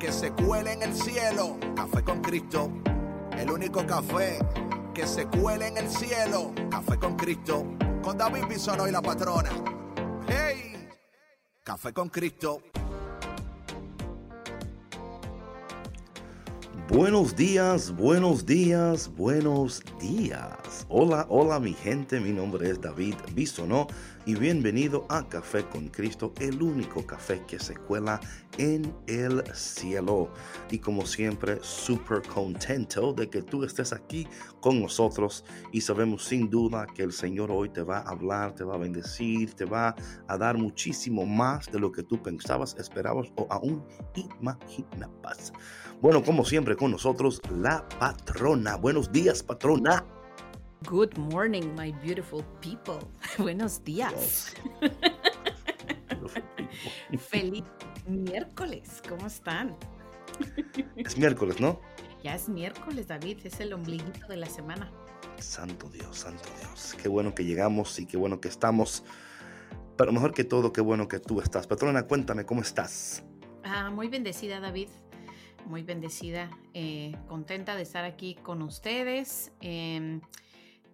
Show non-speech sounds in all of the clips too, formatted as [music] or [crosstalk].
que se cuele en el cielo. Café con Cristo, el único café que se cuele en el cielo. Café con Cristo, con David Bisono y la patrona. ¡Hey! Café con Cristo. Buenos días, buenos días, buenos días. Hola, hola mi gente, mi nombre es David Bisonó y bienvenido a Café con Cristo, el único café que se cuela en el cielo. Y como siempre, súper contento de que tú estés aquí con nosotros y sabemos sin duda que el Señor hoy te va a hablar, te va a bendecir, te va a dar muchísimo más de lo que tú pensabas, esperabas o aún imaginabas. Bueno, como siempre con nosotros, la patrona. Buenos días, patrona. Good morning, my beautiful people. [laughs] Buenos días. [laughs] Feliz miércoles. ¿Cómo están? Es miércoles, ¿no? Ya es miércoles, David. Es el ombliguito de la semana. Santo Dios, santo Dios. Qué bueno que llegamos y qué bueno que estamos. Pero mejor que todo, qué bueno que tú estás. Patrona, cuéntame, ¿cómo estás? Ah, muy bendecida, David muy bendecida, eh, contenta de estar aquí con ustedes. Em,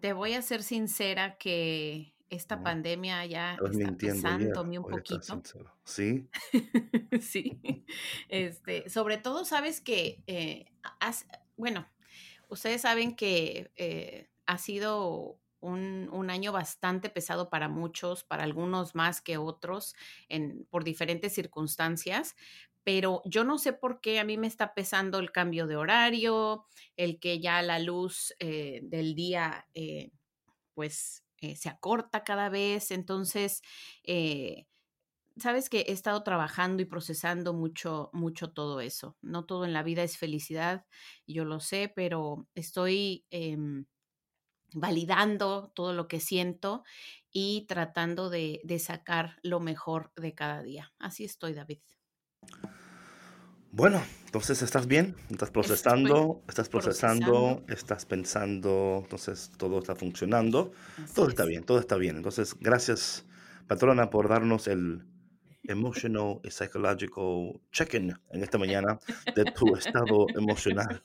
te voy a ser sincera que esta pandemia ya está pesándome un poquito. Sí. [laughs] sí. Este, sobre todo, sabes que, eh, bueno, ustedes saben que eh, ha sido un, un, año bastante pesado para muchos, para algunos más que otros, en, por diferentes circunstancias, pero yo no sé por qué a mí me está pesando el cambio de horario, el que ya la luz eh, del día eh, pues eh, se acorta cada vez, entonces, sabes que he estado trabajando y procesando mucho, mucho todo eso. No todo en la vida es felicidad, yo lo sé, pero estoy em, validando todo lo que siento y tratando de, de sacar lo mejor de cada día. Así estoy, David. Bueno, entonces estás bien, estás procesando, estás procesando, estás pensando, entonces todo está funcionando, todo está bien, todo está bien. Entonces, gracias, patrona, por darnos el, emotional y psychological check-in en esta [laughs] mañana de tu estado emocional.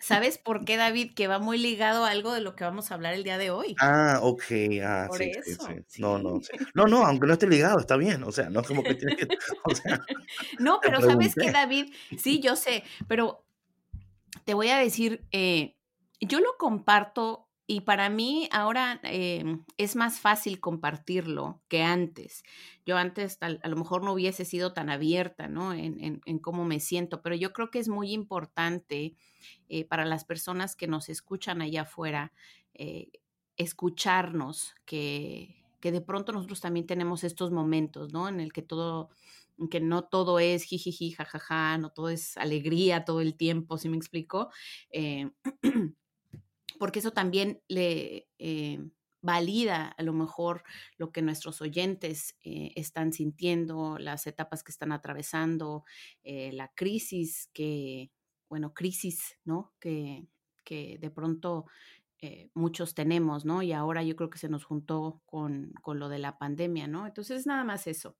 ¿Sabes por qué, David? Que va muy ligado a algo de lo que vamos a hablar el día de hoy. Ah, ok. Ah, por sí, eso. Sí, No, no, no, [laughs] no, aunque no esté ligado, está bien. O sea, no es como que tienes que. O sea, no, pero ¿sabes qué, David? Sí, yo sé, pero te voy a decir, eh, yo lo comparto y para mí ahora em, es más fácil compartirlo que antes. Yo antes a lo mejor no hubiese sido tan abierta ¿no? en, cómo me siento, pero yo creo que es muy importante eh, para las personas que nos escuchan allá afuera eh, escucharnos, que, que de pronto nosotros también tenemos estos momentos, ¿no? En el que todo, que no todo es jijiji, jajaja, no todo es alegría todo el tiempo, ¿sí me explico? Eh, [clears throat] porque eso también le eh, valida a lo mejor lo que nuestros oyentes eh, están sintiendo, las etapas que están atravesando, eh, la crisis que, bueno, crisis, ¿no? Que, que de pronto muchos tenemos, ¿no? Y ahora yo creo que se nos juntó con, con lo de la pandemia, ¿no? Entonces, nada más eso.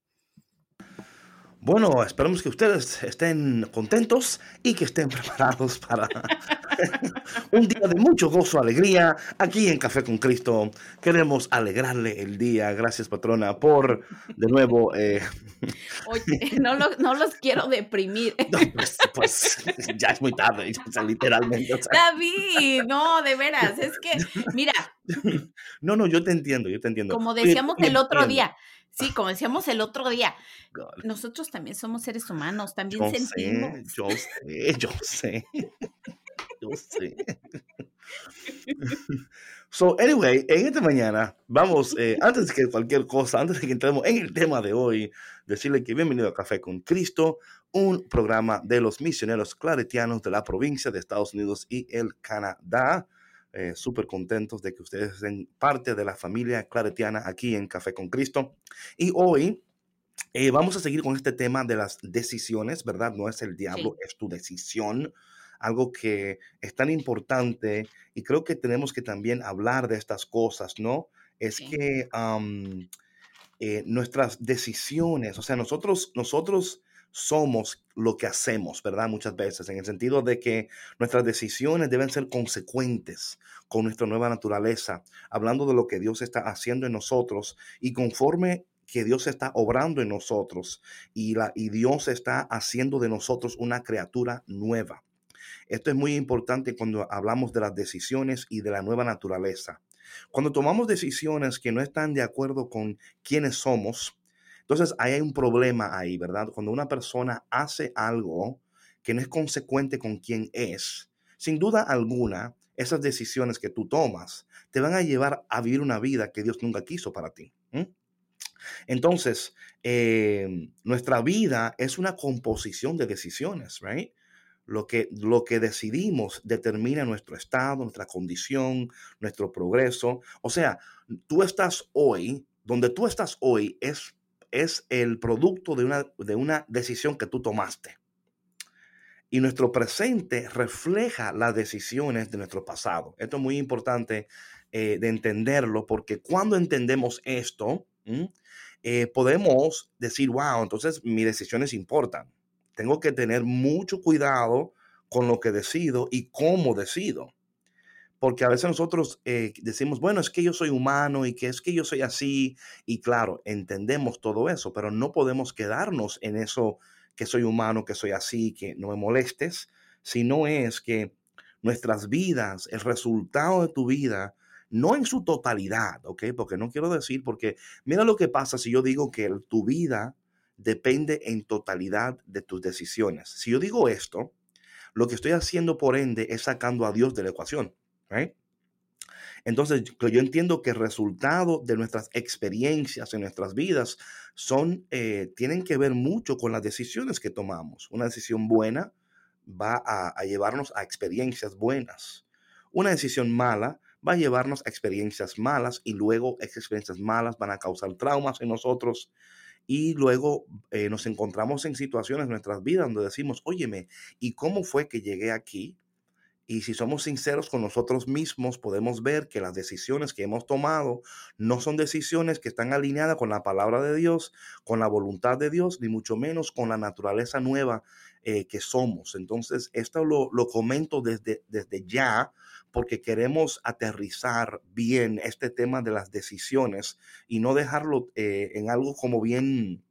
Bueno, esperamos que ustedes estén contentos y que estén [laughs] preparados para [laughs] un día de mucho gozo, alegría, aquí en Café con Cristo. Queremos alegrarle el día. Gracias, patrona, por de nuevo. Eh... [laughs] Oye, no, no, los quiero deprimir. pues, pues, ya es muy tarde, literalmente. David, no, de veras, es que, mira. No, no, yo te entiendo, yo te entiendo. Como decíamos el otro día, Sí, como decíamos el otro día, nosotros también somos seres humanos, también yo sentimos. Sé, yo sé, yo sé. Yo sé. So, anyway, en esta mañana vamos, eh, [laughs] antes que cualquier cosa, antes de que entremos en el tema de hoy, decirle que bienvenido a Café con Cristo, un programa de los misioneros claretianos de la provincia de Estados Unidos y el Canadá. Eh, Súper contentos de que ustedes sean parte de la familia claretiana aquí en Café con Cristo. Y hoy eh, vamos a seguir con este tema de las decisiones, ¿verdad? No es el diablo, es tu decisión algo que es tan importante y creo que tenemos que también hablar de estas cosas, ¿no? Es que eh, nuestras decisiones, o sea, nosotros, nosotros somos lo que hacemos, ¿verdad? Muchas veces, en el sentido de que nuestras decisiones deben ser consecuentes con nuestra nueva naturaleza, hablando de lo que Dios está haciendo en nosotros y conforme que Dios está obrando en nosotros y, la, y Dios está haciendo de nosotros una criatura nueva. Esto es muy importante cuando hablamos de las decisiones y de la nueva naturaleza. Cuando tomamos decisiones que no están de acuerdo con quiénes somos, entonces hay un problema ahí, ¿verdad? Cuando una persona hace algo que no es consecuente con quién es, sin duda alguna, esas decisiones que tú tomas te van a llevar a vivir una vida que Dios nunca quiso para ti. Entonces, eh, nuestra vida es una composición de decisiones, ¿right? Lo que, lo que decidimos determina nuestro estado, nuestra condición, nuestro progreso. O sea, tú estás hoy, donde tú estás hoy es, es el producto de una, de una decisión que tú tomaste. Y nuestro presente refleja las decisiones de nuestro pasado. Esto es muy importante eh, de entenderlo porque cuando entendemos esto, eh, podemos decir, wow, entonces mis decisiones importan tengo que tener mucho cuidado con lo que decido y cómo decido. Porque a veces nosotros eh, decimos, bueno, es que yo soy humano y que es que yo soy así. Y claro, entendemos todo eso, pero no podemos quedarnos en eso que soy humano, que soy así, que no me molestes, sino es que nuestras vidas, el resultado de tu vida, no en su totalidad, ¿ok? Porque no quiero decir, porque mira lo que pasa si yo digo que tu vida depende en totalidad de tus decisiones. Si yo digo esto, lo que estoy haciendo por ende es sacando a Dios de la ecuación. Entonces, yo entiendo que el resultado de nuestras experiencias en nuestras vidas son, eh, tienen que ver mucho con las decisiones que tomamos. Una decisión buena va a, llevarnos a experiencias buenas. Una decisión mala va a llevarnos a experiencias malas y luego esas experiencias malas van a causar traumas en nosotros y luego eh, nos encontramos en situaciones en nuestras vidas donde decimos, óyeme, ¿y cómo fue que llegué aquí? Y si somos sinceros con nosotros mismos, podemos ver que las decisiones que hemos tomado no son decisiones que están alineadas con la palabra de Dios, con la voluntad de Dios, ni mucho menos con la naturaleza nueva eh, que somos. Entonces, esto lo, lo comento desde, desde ya porque queremos aterrizar bien este tema de las decisiones y no dejarlo eh, en algo como bien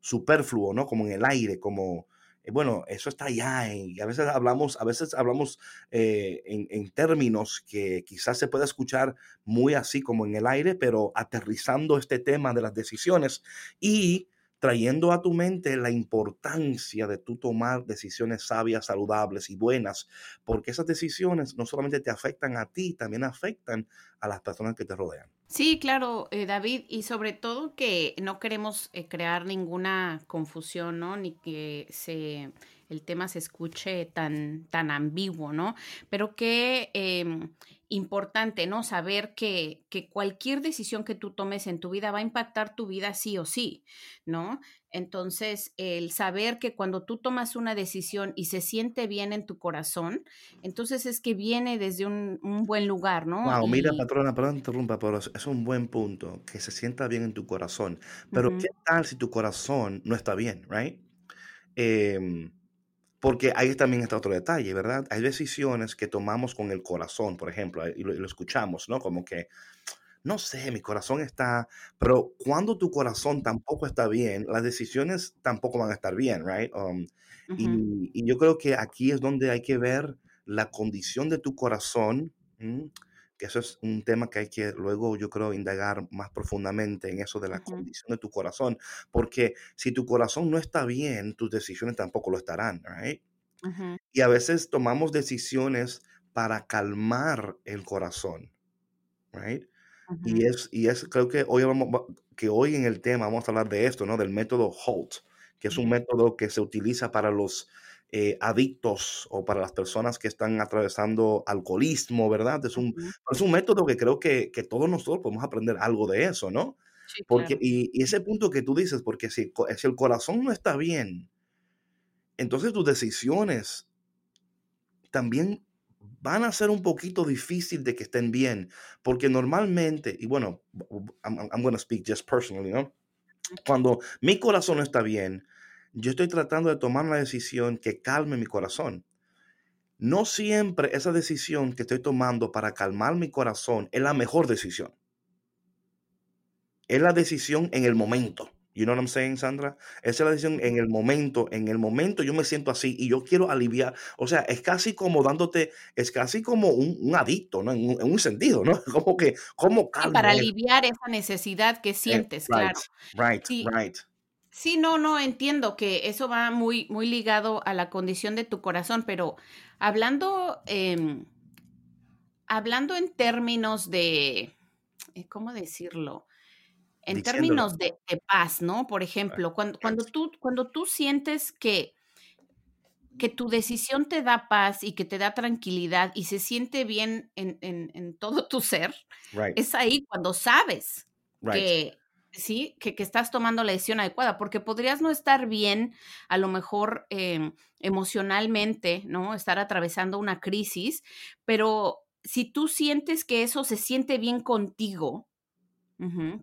superfluo, ¿no? Como en el aire, como, bueno, eso está allá y a veces hablamos, a veces hablamos eh, en, en, términos que quizás se pueda escuchar muy así como en el aire, pero aterrizando este tema de las decisiones y trayendo a tu mente la importancia de tú tomar decisiones sabias, saludables y buenas, porque esas decisiones no solamente te afectan a ti, también afectan a las personas que te rodean. Sí, claro, eh, David, y sobre todo que no queremos eh, crear ninguna confusión, ¿no? Ni que se el tema se escuche tan, tan ambiguo, ¿no? Pero que em, importante, ¿no? Saber que, que, cualquier decisión que tú tomes en tu vida va a impactar tu vida sí o sí, ¿no? Entonces, el saber que cuando tú tomas una decisión y se siente bien en tu corazón, entonces es que viene desde un, un buen lugar, ¿no? Wow, mira, patrona, perdón, interrumpa, pero es un buen punto, que se sienta bien en tu corazón. Pero, ¿qué tal si tu corazón no está bien, right? Eh, porque ahí también está otro detalle, ¿verdad? Hay decisiones que tomamos con el corazón, por ejemplo, y lo, escuchamos, ¿no? Como que, no sé, mi corazón está, pero cuando tu corazón tampoco está bien, las decisiones tampoco van a estar bien, ¿right? Um, y, yo creo que aquí es donde hay que ver la condición de tu corazón, que eso es un tema que hay que luego, yo creo, indagar más profundamente en eso de la condición de tu corazón, porque si tu corazón no está bien, tus decisiones tampoco lo estarán, right? Y a veces tomamos decisiones para calmar el corazón. right? Y es, y es, creo que hoy, vamos, que hoy en el tema vamos a hablar de esto, ¿no? Del método HOLT, que es un método que se utiliza para los eh, adictos o para las personas que están atravesando alcoholismo, ¿verdad? Es un, es un método que creo que, que, todos nosotros podemos aprender algo de eso, ¿no? porque, y, y, ese punto que tú dices, porque si, si el corazón no está bien, entonces tus decisiones también van a ser un poquito difícil de que estén bien, porque normalmente, y bueno, I'm, I'm going to speak just personally, ¿no? Cuando mi corazón no está bien, yo estoy tratando de tomar una decisión que calme mi corazón. No siempre esa decisión que estoy tomando para calmar mi corazón es la mejor decisión. Es la decisión en el momento. You know what I'm saying, Sandra? Esa es la decisión en el momento. En el momento yo me siento así y yo quiero aliviar. O sea, es casi como dándote, es casi como un, adicto, ¿no? En un, sentido, ¿no? [laughs] Como que, como calma. para aliviar esa necesidad que eh, sientes, claro. Right, right. Sí, no, no, entiendo que eso va muy, muy ligado a la condición de tu corazón, pero hablando, em, hablando en términos de, eh, ¿cómo decirlo? En términos de, paz, ¿no? Por ejemplo, cuando, cuando, tú, cuando tú sientes que, que tu decisión te da paz y que te da tranquilidad y se siente bien en, todo tu ser, es ahí cuando sabes que sí, que, estás tomando la decisión adecuada, porque podrías no estar bien, a lo mejor em, emocionalmente, ¿no? Estar atravesando una crisis, pero si tú sientes que eso se siente bien contigo,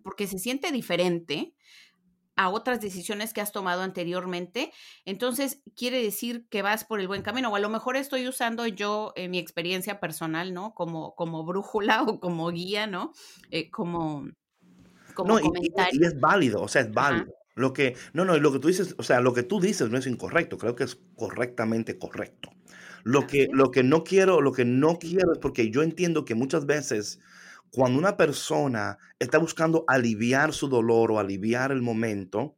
porque se siente diferente a otras decisiones que has tomado anteriormente, entonces quiere decir que vas por el buen camino, o a lo mejor estoy usando yo mi experiencia personal, ¿no? Como, como brújula o como guía, ¿no? Eh, como no, y, es válido, o sea, es válido. Lo que, no, no, lo que tú dices, o sea, lo que tú dices no es incorrecto, creo que es correctamente correcto. Lo que, lo que no quiero, lo que no quiero es porque yo entiendo que muchas veces cuando una persona está buscando aliviar su dolor o aliviar el momento,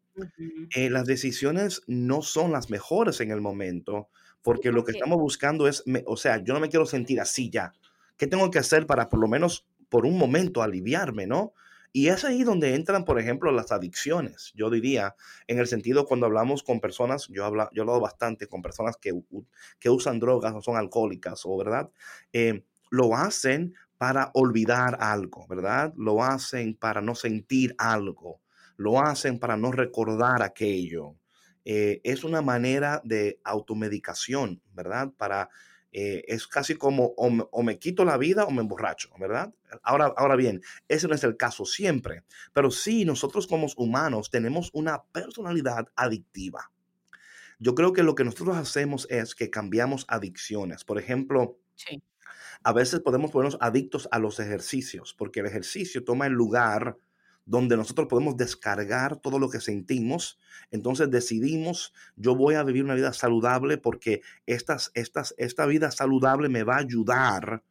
eh, las decisiones no son las mejores en el momento, porque lo que estamos buscando es, o sea, yo no me quiero sentir así ya. ¿Qué tengo que hacer para por lo menos por un momento aliviarme, no? Y es ahí donde entran, por ejemplo, las adicciones. Yo diría, en el sentido cuando hablamos con personas, yo, hablo, yo he hablado bastante con personas que, que usan drogas o son alcohólicas, o verdad, eh, lo hacen para olvidar algo, ¿verdad? Lo hacen para no sentir algo, lo hacen para no recordar aquello. Eh, es una manera de automedicación, ¿verdad? Para eh, es casi como o me, quito la vida o me emborracho, ¿verdad? Ahora, ahora bien, ese no es el caso siempre, pero sí nosotros como humanos tenemos una personalidad adictiva. Yo creo que lo que nosotros hacemos es que cambiamos adicciones. Por ejemplo, a veces podemos ponernos adictos a los ejercicios, porque el ejercicio toma el lugar donde nosotros podemos descargar todo lo que sentimos. Entonces decidimos, yo voy a vivir una vida saludable porque estas, estas, esta vida saludable me va a ayudar.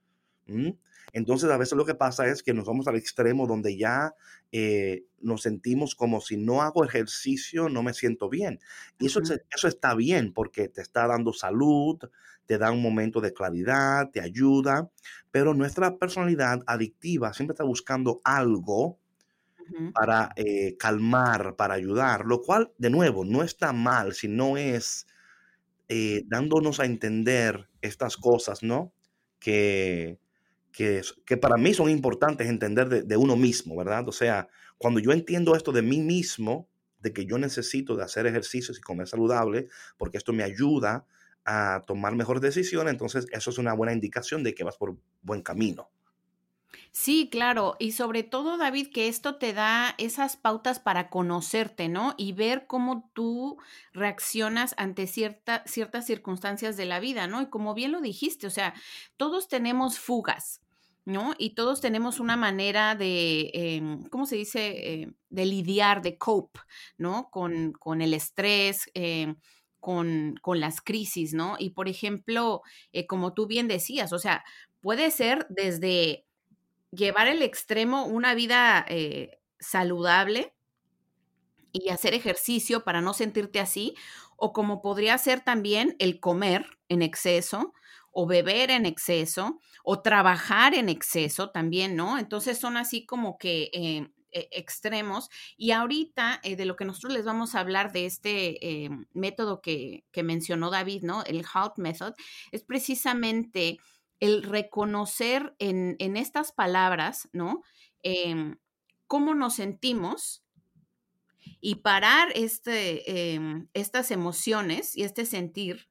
Entonces a veces lo que pasa es que nos vamos al extremo donde ya eh, nos sentimos como si no hago ejercicio, no me siento bien. Y eso, eso está bien porque te está dando salud, te da un momento de claridad, te ayuda, pero nuestra personalidad adictiva siempre está buscando algo para eh, calmar, para ayudar, lo cual, de nuevo, no está mal si no es eh, dándonos a entender estas cosas, ¿no? Que, que, que, para mí son importantes entender de, uno mismo, ¿verdad? O sea, cuando yo entiendo esto de mí mismo, de que yo necesito de hacer ejercicios y comer saludable, porque esto me ayuda a tomar mejores decisiones, entonces eso es una buena indicación de que vas por buen camino. Sí, claro. Y sobre todo, David, que esto te da esas pautas para conocerte, ¿no? Y ver cómo tú reaccionas ante cierta, ciertas circunstancias de la vida, ¿no? Y como bien lo dijiste, o sea, todos tenemos fugas. ¿No? Y todos tenemos una manera de, em, ¿cómo se dice? Eh, de lidiar, de cope, ¿no? Con, con el estrés, em, con, con, las crisis, ¿no? Y por ejemplo, eh, como tú bien decías, o sea, puede ser desde llevar el extremo una vida eh, saludable y hacer ejercicio para no sentirte así, o como podría ser también el comer en exceso, o beber en exceso o trabajar en exceso también, ¿no? Entonces son así como que eh, e, extremos. Y ahorita eh, de lo que nosotros les vamos a hablar de este método que, mencionó David, ¿no? El HALT Method, es precisamente el reconocer en, estas palabras, ¿no? Em, cómo nos sentimos y parar este, em, estas emociones y este sentir,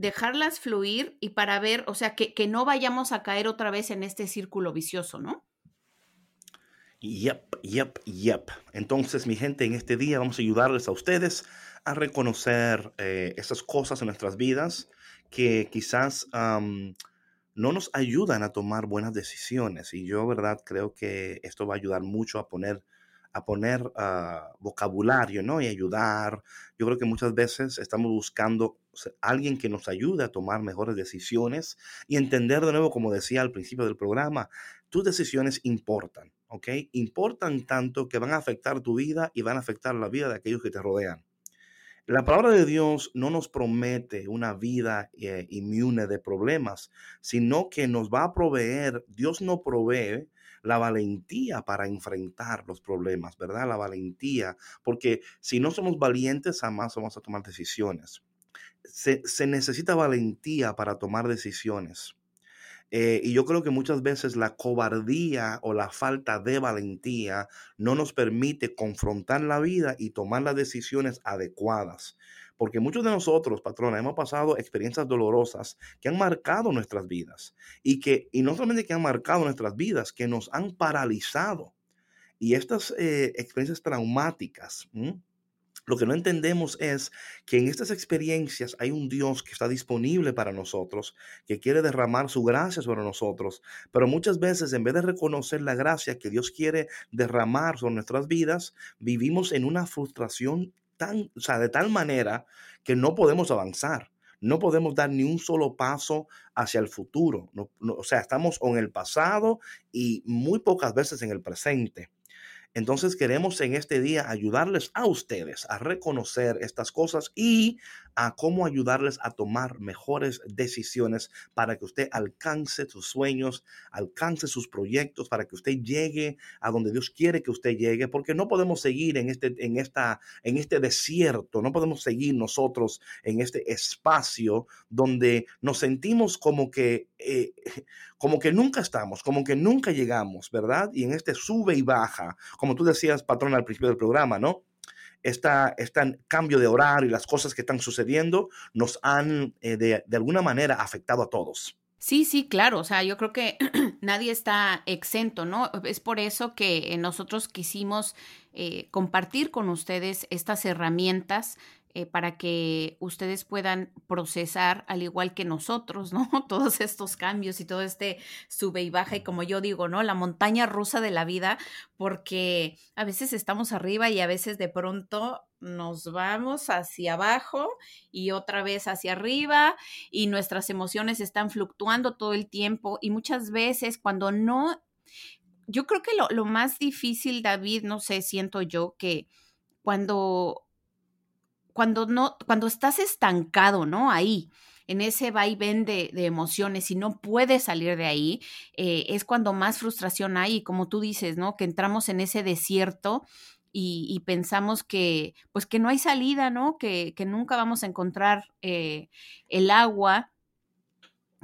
dejarlas fluir y para ver, o sea, que, que, no vayamos a caer otra vez en este círculo vicioso, ¿no? Yep, yep, yep. Entonces, mi gente, en este día vamos a ayudarles a ustedes a reconocer eh, esas cosas en nuestras vidas que quizás no nos ayudan a tomar buenas decisiones. Y yo, verdad, creo que esto va a ayudar mucho a poner a poner ah, vocabulario, ¿no? Y ayudar. Yo creo que muchas veces estamos buscando alguien que nos ayude a tomar mejores decisiones y entender de nuevo, como decía al principio del programa, tus decisiones importan, ¿ok? Importan tanto que van a afectar tu vida y van a afectar la vida de aquellos que te rodean. La palabra de Dios no nos promete una vida eh, inmune de problemas, sino que nos va a proveer, Dios no provee la valentía para enfrentar los problemas, ¿verdad? La valentía, porque si no somos valientes, jamás vamos a tomar decisiones. Se, se necesita valentía para tomar decisiones. Eh, y yo creo que muchas veces la cobardía o la falta de valentía no nos permite confrontar la vida y tomar las decisiones adecuadas. Porque muchos de nosotros, patrona, hemos pasado experiencias dolorosas que han marcado nuestras vidas y que, y no solamente que han marcado nuestras vidas, que nos han paralizado. Y estas eh, experiencias traumáticas, lo que no entendemos es que en estas experiencias hay un Dios que está disponible para nosotros, que quiere derramar su gracia sobre nosotros, pero muchas veces en vez de reconocer la gracia que Dios quiere derramar sobre nuestras vidas, vivimos en una frustración de tal manera que no podemos avanzar. No podemos dar ni un solo paso hacia el futuro. o sea, estamos en el pasado y muy pocas veces en el presente. Entonces queremos en este día ayudarles a ustedes a reconocer estas cosas y a cómo ayudarles a tomar mejores decisiones para que usted alcance sus sueños, alcance sus proyectos, para que usted llegue a donde Dios quiere que usted llegue, porque no podemos seguir en este, en esta, en este desierto, no podemos seguir nosotros en este espacio donde nos sentimos como que, eh, [laughs] como que nunca estamos, como que nunca llegamos, ¿verdad? Y en este sube y baja, como tú decías, patrón, al principio del programa, ¿no? Esta, este cambio de horario y las cosas que están sucediendo nos han eh, de, de alguna manera afectado a todos. Sí, sí, claro. O sea, yo creo que [clears throat] nadie está exento, ¿no? Es por eso que nosotros quisimos eh, compartir con ustedes estas herramientas eh, para que ustedes puedan procesar, al igual que nosotros, ¿no? [laughs] Todos estos cambios y todo este sube y baja y como yo digo, ¿no? La montaña rusa de la vida, porque a veces estamos arriba y a veces de pronto nos vamos hacia abajo y otra vez hacia arriba y nuestras emociones están fluctuando todo el tiempo y muchas veces cuando no, yo creo que lo, lo más difícil, David, no sé, siento yo que cuando cuando no, cuando estás estancado, ¿no? Ahí, en ese vaivén de, de emociones y no puedes salir de ahí, eh, es cuando más frustración hay y como tú dices, ¿no? Que entramos en ese desierto y, pensamos que, pues que no hay salida, ¿no? Que, que nunca vamos a encontrar eh, el agua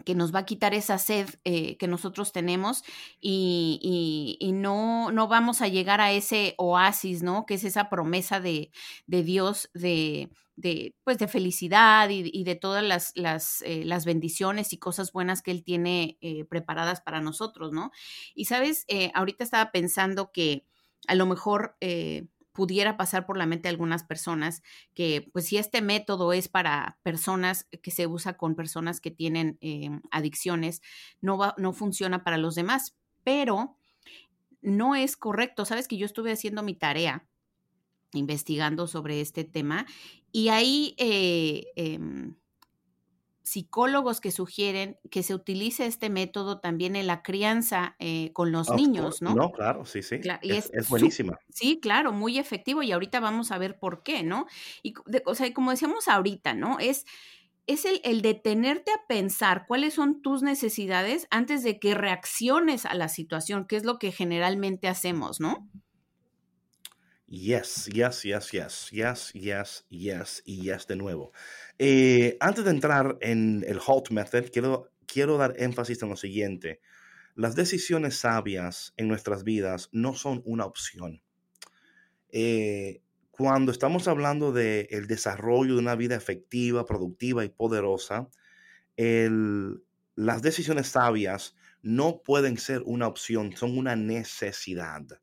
que nos va a quitar esa sed eh, que nosotros tenemos y, no, no, vamos a llegar a ese oasis, ¿no? Que es esa promesa de, Dios de, de, pues de felicidad y, de todas las, las, eh, las, bendiciones y cosas buenas que Él tiene eh, preparadas para nosotros, ¿no? Y sabes, ahorita estaba pensando que a lo mejor pudiera pasar por la mente de algunas personas que, pues si este método es para personas que se usa con personas que tienen em, adicciones, no, va, no funciona para los demás, pero no es correcto. Sabes que yo estuve haciendo mi tarea investigando sobre este tema y ahí eh, em, psicólogos que sugieren que se utilice este método también en la crianza eh, con los niños, ¿no? No, claro, sí, sí. es, buenísima. Sí, claro, muy efectivo y ahorita vamos a ver por qué, ¿no? Y o sea, como decíamos ahorita, ¿no? Es es el, el, detenerte a pensar cuáles son tus necesidades antes de que reacciones a la situación, que es lo que generalmente hacemos, ¿no? Yes, yes, yes, yes, yes, yes, yes y yes de nuevo. Eh, antes de entrar en el HALT method, quiero, quiero dar énfasis en lo siguiente. Las decisiones sabias en nuestras vidas no son una opción. Eh, cuando estamos hablando del el desarrollo de una vida efectiva, productiva y poderosa, el, las decisiones sabias no pueden ser una opción, son una necesidad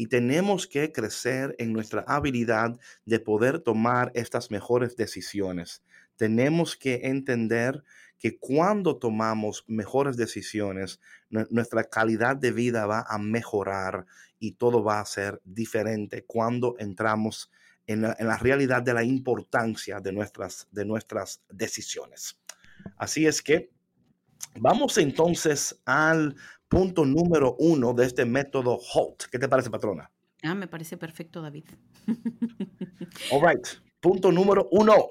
y tenemos que crecer en nuestra habilidad de poder tomar estas mejores decisiones. Tenemos que entender que cuando tomamos mejores decisiones, nuestra calidad de vida va a mejorar y todo va a ser diferente cuando entramos en la, realidad de la importancia de nuestras, de nuestras decisiones. Así es que vamos entonces al punto número uno de este método HALT. ¿Qué te parece, patrona? Ah, me parece perfecto, David. [laughs] All right. Punto número uno.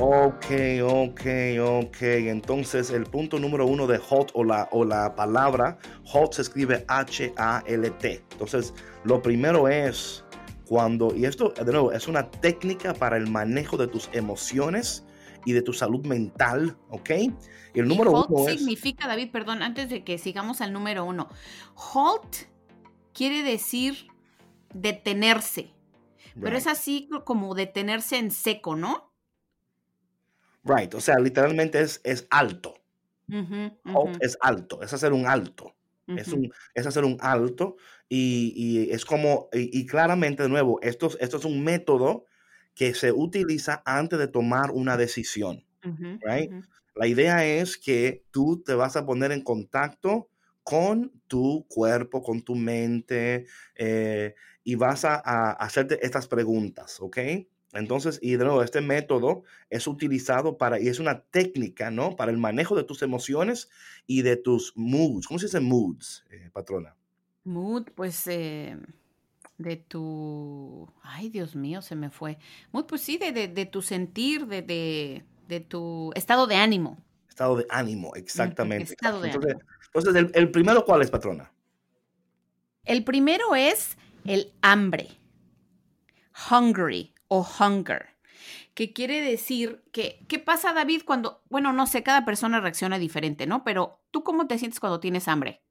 Ok, ok, ok. Entonces, el punto número uno de HALT o la, o la palabra HALT se escribe H-A-L-T. Entonces, lo primero es cuando, y esto de nuevo es una técnica para el manejo de tus emociones y de tu salud mental, ¿ok? Y el número uno significa, David, perdón, antes de que sigamos al número uno, halt quiere decir detenerse, pero es así como detenerse en seco, ¿no? Right, o sea, literalmente es, es alto. halt es alto, es hacer un alto. es, un, es hacer un alto y, y es como, y, y, claramente de nuevo, esto, esto es un método que se utiliza antes de tomar una decisión. right? La idea es que tú te vas a poner en contacto con tu cuerpo, con tu mente, eh, y vas a, hacerte estas preguntas, ¿ok? Entonces, y de nuevo, este método es utilizado para, y es una técnica, ¿no? Para el manejo de tus emociones y de tus moods. ¿Cómo se dice moods, eh, patrona? Mood, pues... Eh de tu, ay Dios mío, se me fue. Muy, pues sí, de, de, tu sentir, de, de, tu estado de ánimo. Estado de ánimo, exactamente. Estado de entonces, ánimo. entonces el, el, primero, ¿cuál es, patrona? El primero es el hambre. Hungry o hunger. Que quiere decir que, ¿qué pasa, David, cuando, bueno, no sé, cada persona reacciona diferente, ¿no? Pero tú cómo te sientes cuando tienes hambre?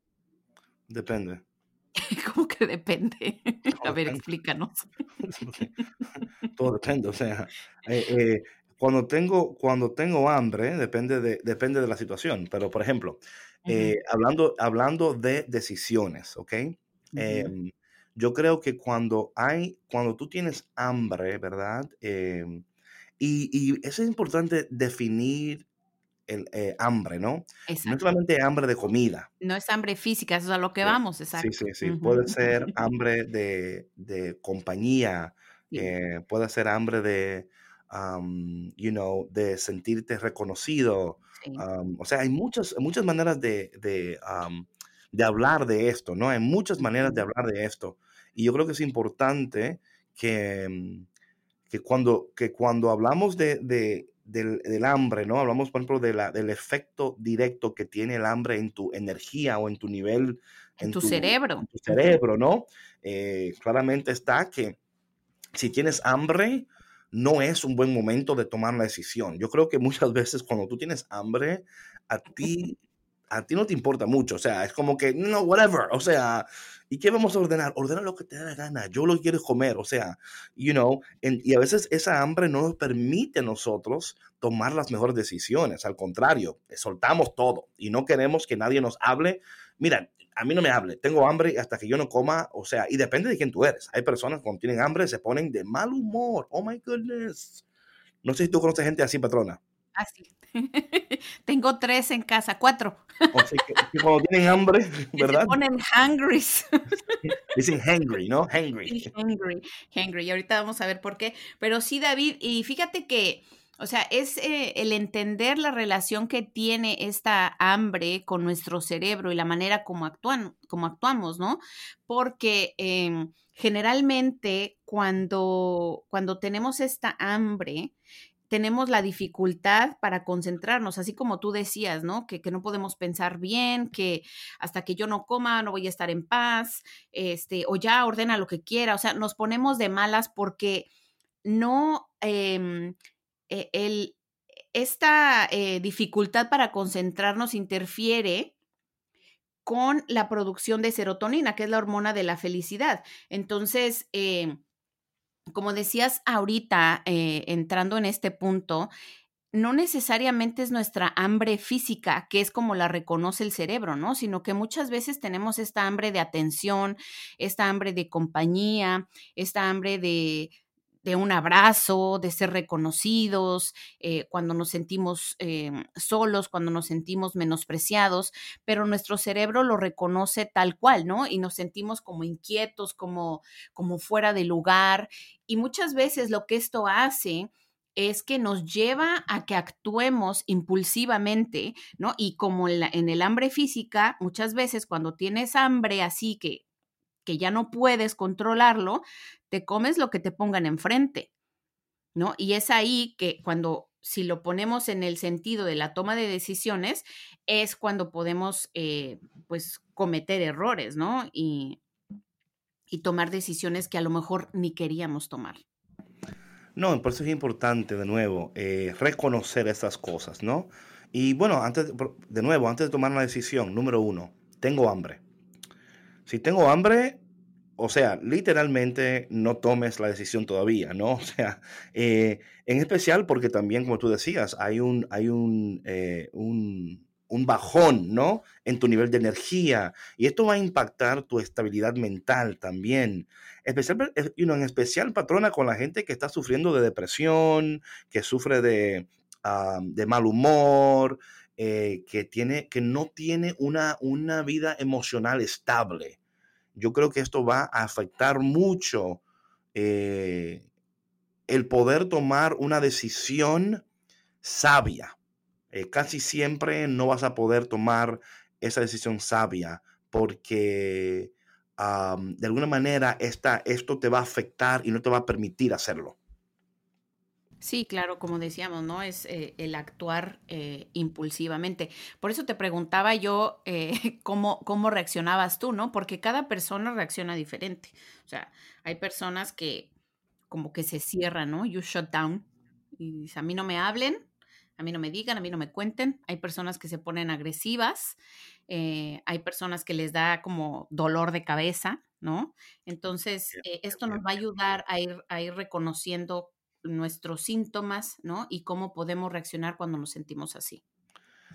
Depende. ¿Cómo que depende? A ver, explícanos. [laughs] [laughs] Todo depende, o sea, [laughs] eh, eh, cuando, tengo, cuando tengo hambre, depende de, depende de la situación, pero por ejemplo, eh, hablando, hablando de decisiones, ¿ok? Em, yo creo que cuando hay, cuando tú tienes hambre, ¿verdad? Em, y, y es importante definir el eh, hambre, ¿no? No solamente hambre de comida. No es hambre física, eso es a lo que vamos, exacto. Sí, sí, sí. Puede ser hambre de, de compañía, eh, puede ser hambre de, you know, de sentirte reconocido. o sea, hay muchas, muchas maneras de, de, de, hablar de esto, ¿no? Hay muchas maneras de hablar de esto. Y yo creo que es importante que, mm, que, cuando, que cuando hablamos de, de del, hambre, ¿no? Hablamos, por ejemplo, de la, del efecto directo que tiene el hambre en tu energía o en tu nivel. En, tu, cerebro. En tu cerebro, ¿no? Eh, claramente está que si tienes hambre, no es un buen momento de tomar la decisión. Yo creo que muchas veces cuando tú tienes hambre, a ti, a ti no te importa mucho. O sea, es como que, no, whatever. O sea, ¿Y qué vamos a ordenar? Ordena lo que te dé la gana. Yo lo quiero comer. O sea, you know, y a veces esa hambre no nos permite a nosotros tomar las mejores decisiones. Al contrario, soltamos todo y no queremos que nadie nos hable. Mira, a mí no me hable. Tengo hambre hasta que yo no coma. O sea, y depende de quién tú eres. Hay personas cuando tienen hambre se ponen de mal humor. Oh my goodness. No sé si tú conoces gente así, patrona. Así. [laughs] Tengo tres en casa, cuatro. O sea, que, cuando tienen hambre, [laughs] ¿verdad? Se ponen hungry. [laughs] Dicen hungry, ¿no? Hungry. hungry, hungry. Y ahorita vamos a ver por qué. Pero sí, David, y fíjate que O sea, es eh, el entender la relación que tiene esta hambre con nuestro cerebro y la manera como, actúan, como actuamos, ¿no? Porque em, generalmente cuando, cuando tenemos esta hambre, tenemos la dificultad para concentrarnos, así como tú decías, ¿no? Que, que, no podemos pensar bien, que hasta que yo no coma no voy a estar en paz, este, o ya ordena lo que quiera, o sea, nos ponemos de malas porque no, eh, el, esta eh, dificultad para concentrarnos interfiere con la producción de serotonina, que es la hormona de la felicidad. Entonces, eh, como decías ahorita, eh, entrando en este punto, no necesariamente es nuestra hambre física, que es como la reconoce el cerebro, ¿no? Sino que muchas veces tenemos esta hambre de atención, esta hambre de compañía, esta hambre de, de un abrazo, de ser reconocidos, eh, cuando nos sentimos eh, solos, cuando nos sentimos menospreciados, pero nuestro cerebro lo reconoce tal cual, ¿no? Y nos sentimos como inquietos, como, como fuera de lugar. Y muchas veces lo que esto hace es que nos lleva a que actuemos impulsivamente, ¿no? Y como en, en el hambre física, muchas veces cuando tienes hambre así que que ya no puedes controlarlo, te comes lo que te pongan enfrente, ¿no? Y es ahí que cuando, si lo ponemos en el sentido de la toma de decisiones, es cuando podemos, eh, pues, cometer errores, ¿no? Y, y tomar decisiones que a lo mejor ni queríamos tomar. No, por eso es importante, de nuevo, eh, reconocer esas cosas, ¿no? Y bueno, antes, de nuevo, antes de tomar una decisión, número uno, tengo hambre. Si tengo hambre, o sea, literalmente no tomes la decisión todavía, ¿no? [laughs] O sea, eh, en especial porque también, como tú decías, hay un, hay un, eh, un, un, bajón, ¿no? En tu nivel de energía y esto va a impactar tu estabilidad mental también. Especial, eh, en especial, patrona, con la gente que está sufriendo de depresión, que sufre de, ah, de mal humor, eh, que, tiene, que no tiene una, una vida emocional estable. Yo creo que esto va a afectar mucho eh, el poder tomar una decisión sabia. Eh, casi siempre no vas a poder tomar esa decisión sabia porque de alguna manera esta, esto te va a afectar y no te va a permitir hacerlo. Sí, claro, como decíamos, ¿no? Es eh, el actuar eh, impulsivamente. Por eso te preguntaba yo eh, [laughs] cómo, cómo reaccionabas tú, ¿no? Porque cada persona reacciona diferente. O sea, hay personas que como que se cierran, ¿no? You shut down. Y a mí no me hablen, a mí no me digan, a mí no me cuenten. Hay personas que se ponen agresivas, hay personas que les da como dolor de cabeza, ¿no? Entonces, esto nos va a ayudar a ir, a ir reconociendo nuestros síntomas, ¿no? Y cómo podemos reaccionar cuando nos sentimos así.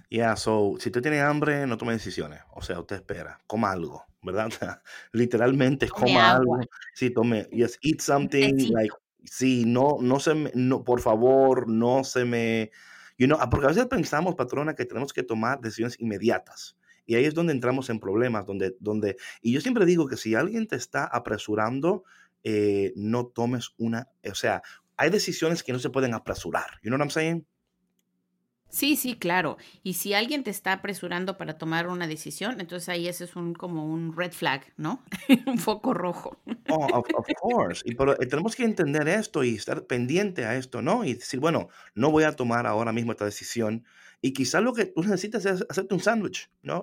Yeah, so, si usted tiene hambre, no tome decisiones. O sea, usted espera, coma algo, ¿verdad? [laughs] Literalmente, coma algo. Sí, tome, yes, eat something, like, sí, no, no se me, no, por favor, no se me, you know, porque a veces pensamos, patrona, que tenemos que tomar decisiones inmediatas. Y ahí es donde entramos en problemas, donde, donde, y yo siempre digo que si alguien te está apresurando, eh, no tomes una, o sea, hay decisiones que no se pueden apresurar. You know what I'm saying? Sí, sí, claro. Y si alguien te está apresurando para tomar una decisión, entonces ahí ese es un como un red flag, ¿no? [laughs] un foco rojo. Oh, of, course. Y pero eh, tenemos que entender esto y estar pendiente a esto, ¿no? Y decir, bueno, no voy a tomar ahora mismo esta decisión. Y quizás lo que tú necesitas es hacerte un sándwich, ¿no?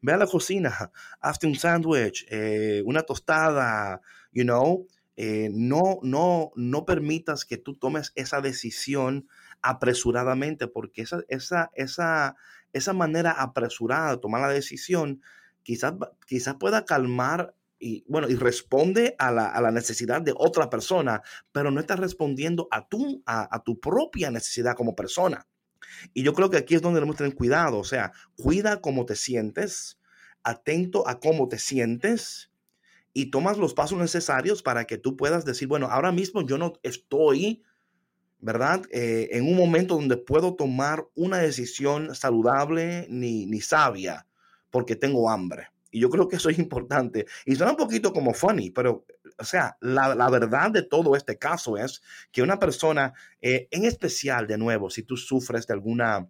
ve a la cocina, hazte un sándwich, eh, una tostada, you know, eh, no, no, no permitas que tú tomes esa decisión apresuradamente, porque esa, esa, esa, esa manera apresurada de tomar la decisión quizás, quizás pueda calmar y, bueno, y responde a la, a la, necesidad de otra persona, pero no está respondiendo a tu, a, a tu propia necesidad como persona. Y yo creo que aquí es donde debemos tener cuidado, o sea, cuida cómo te sientes, atento a cómo te sientes y tomas los pasos necesarios para que tú puedas decir, bueno, ahora mismo yo no estoy, ¿verdad? Eh, en un momento donde puedo tomar una decisión saludable ni, ni sabia porque tengo hambre. Y yo creo que eso es importante. Y suena un poquito como funny, pero, o sea, la, la verdad de todo este caso es que una persona, eh, en especial, de nuevo, si tú sufres de alguna,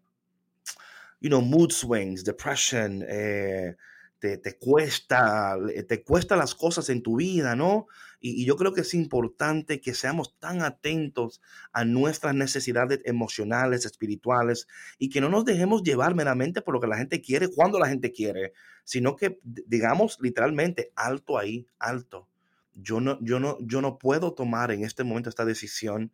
you know, mood swings, depression, eh, te, te, cuesta, te cuesta las cosas en tu vida, ¿no? Y, yo creo que es importante que seamos tan atentos a nuestras necesidades emocionales, espirituales, y que no nos dejemos llevar meramente por lo que la gente quiere, cuando la gente quiere, sino que digamos literalmente, alto ahí, alto. Yo no, yo no, yo no puedo tomar en este momento esta decisión.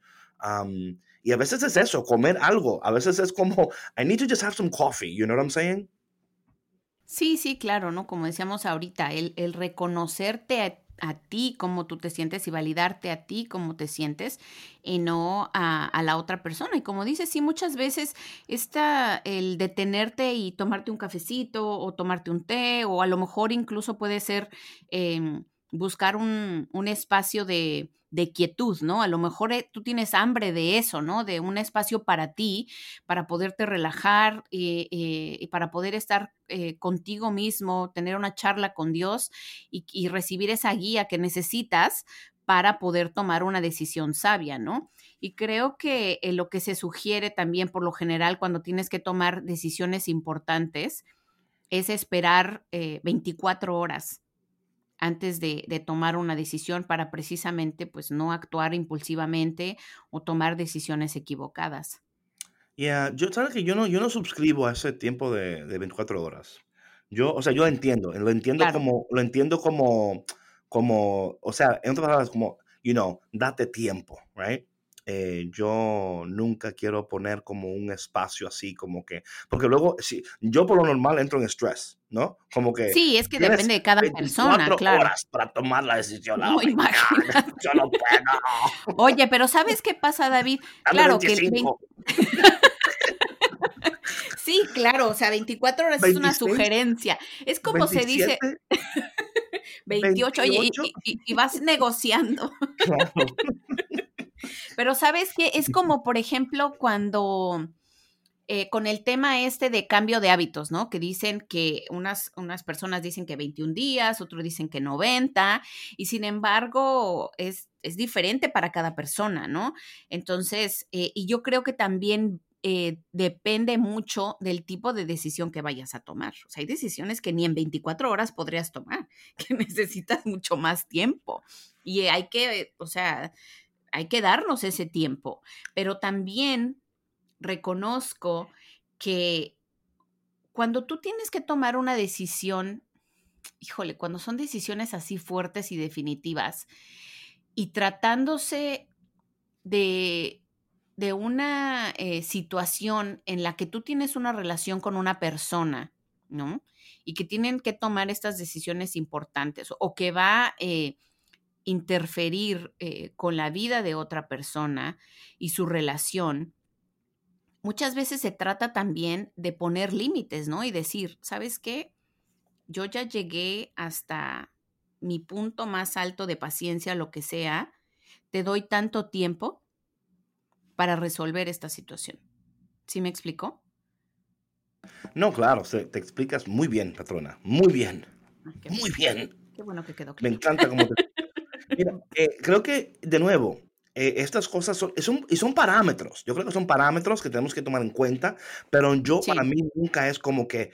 Y a veces es eso, comer algo. A veces es como, I need to just have some coffee. You know what I'm saying? Sí, sí, claro, ¿no? Como decíamos ahorita, el, el reconocerte a, ti cómo tú te sientes y validarte a ti cómo te sientes y no a, la otra persona. Y como dices, sí, muchas veces está el detenerte y tomarte un cafecito o tomarte un té o a lo mejor incluso puede ser eh, buscar un, un espacio de, de quietud, ¿no? A lo mejor eh, tú tienes hambre de eso, ¿no? De un espacio para ti, para poderte relajar y, eh, y para poder estar eh, contigo mismo, tener una charla con Dios y, y, recibir esa guía que necesitas para poder tomar una decisión sabia, ¿no? Y creo que eh, lo que se sugiere también por lo general cuando tienes que tomar decisiones importantes es esperar 24 horas antes de, de, tomar una decisión para precisamente pues no actuar impulsivamente o tomar decisiones equivocadas. Ya, yeah, yo sabes que yo no, yo no suscribo a ese tiempo de, de 24 horas. Yo, o sea, yo entiendo, lo entiendo claro. como, lo entiendo como, como, o sea, en otras palabras, como, you know, date tiempo, right? Eh, yo nunca quiero poner como un espacio así, como que, porque luego, si, yo por lo normal entro en estrés, ¿no? Como que... Sí, es que depende de cada persona, claro. horas para tomar la decisión. No, yo no puedo. Oye, pero ¿sabes qué pasa, David? Dame claro 25. que... El [laughs] 20... sí, claro, o sea, 24 horas 26, es una sugerencia. Es como 27, se dice... 28, 28, [laughs] oye, y, y, y vas negociando. [laughs] Claro. Pero sabes que es como, por ejemplo, cuando eh, con el tema este de cambio de hábitos, ¿no? Que dicen que unas, unas personas dicen que 21 días, otros dicen que 90, y sin embargo es, es diferente para cada persona, ¿no? Entonces, eh, y yo creo que también eh, depende mucho del tipo de decisión que vayas a tomar. O sea, hay decisiones que ni en 24 horas podrías tomar, [laughs] que necesitas mucho más tiempo. Y hay que, o sea, hay que darnos ese tiempo, pero también reconozco que cuando tú tienes que tomar una decisión, híjole, cuando son decisiones así fuertes y definitivas, y tratándose de, de una eh, situación en la que tú tienes una relación con una persona, ¿no? Y que tienen que tomar estas decisiones importantes o que va... Eh, interferir eh, con la vida de otra persona y su relación, muchas veces se trata también de poner límites, ¿no? Y decir, ¿sabes qué? Yo ya llegué hasta mi punto más alto de paciencia, lo que sea, te doy tanto tiempo para resolver esta situación. ¿Sí me explicó? No, claro, te explicas muy bien, patrona, muy bien, ah, muy bien. Qué bueno que quedó claro. Me encanta cómo te Mira, eh, creo que, de nuevo, eh, estas cosas son, son, y son parámetros. Yo creo que son parámetros que tenemos que tomar en cuenta, pero yo, Sí. para mí, nunca es como que,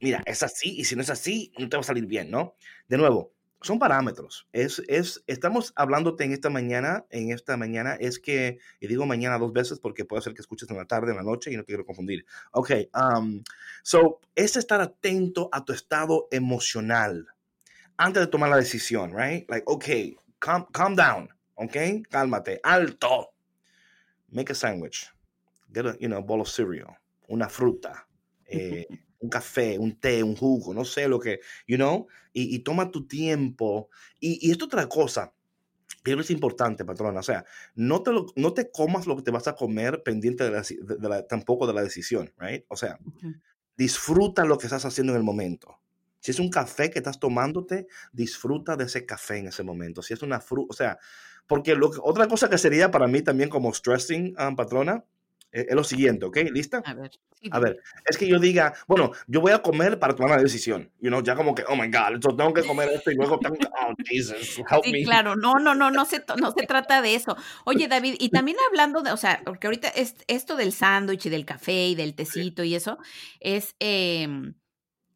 mira, es así, y si no es así, no te va a salir bien, ¿no? De nuevo, son parámetros. Es, es, estamos hablándote en esta mañana, en esta mañana, es que, y digo mañana dos veces porque puede ser que escuches en la tarde, en la noche, y no te quiero confundir. Ok, um, so, es estar atento a tu estado emocional antes de tomar la decisión, right? Like, okay, calm, calm down, okay? Cálmate, alto. Make a sandwich. Get a, you know, bowl of cereal, una fruta, eh, [laughs] un café, un té, un jugo, no sé lo que, you know, y, y toma tu tiempo. Y, y esto otra cosa, pero es importante, patrona, o sea, no te, lo, no te comas lo que te vas a comer pendiente de la, de, de la, tampoco de la decisión, right? O sea, disfruta lo que estás haciendo en el momento. Si es un café que estás tomándote, disfruta de ese café en ese momento. Si es una fruta, o sea, porque lo, otra cosa que sería para mí también como stressing, um, patrona, es, lo siguiente, ¿ok? ¿Lista? A ver. a ver, es que yo diga, bueno, yo voy a comer para tomar una decisión. You know, ya como que, oh my God, yo tengo que comer esto y luego tengo que, oh [laughs] Jesus, help sí, claro, no, no, no, no se, no se [laughs] trata de eso. Oye, David, y también hablando de, o sea, porque ahorita es, esto del sándwich y del café y del tecito y eso, es em,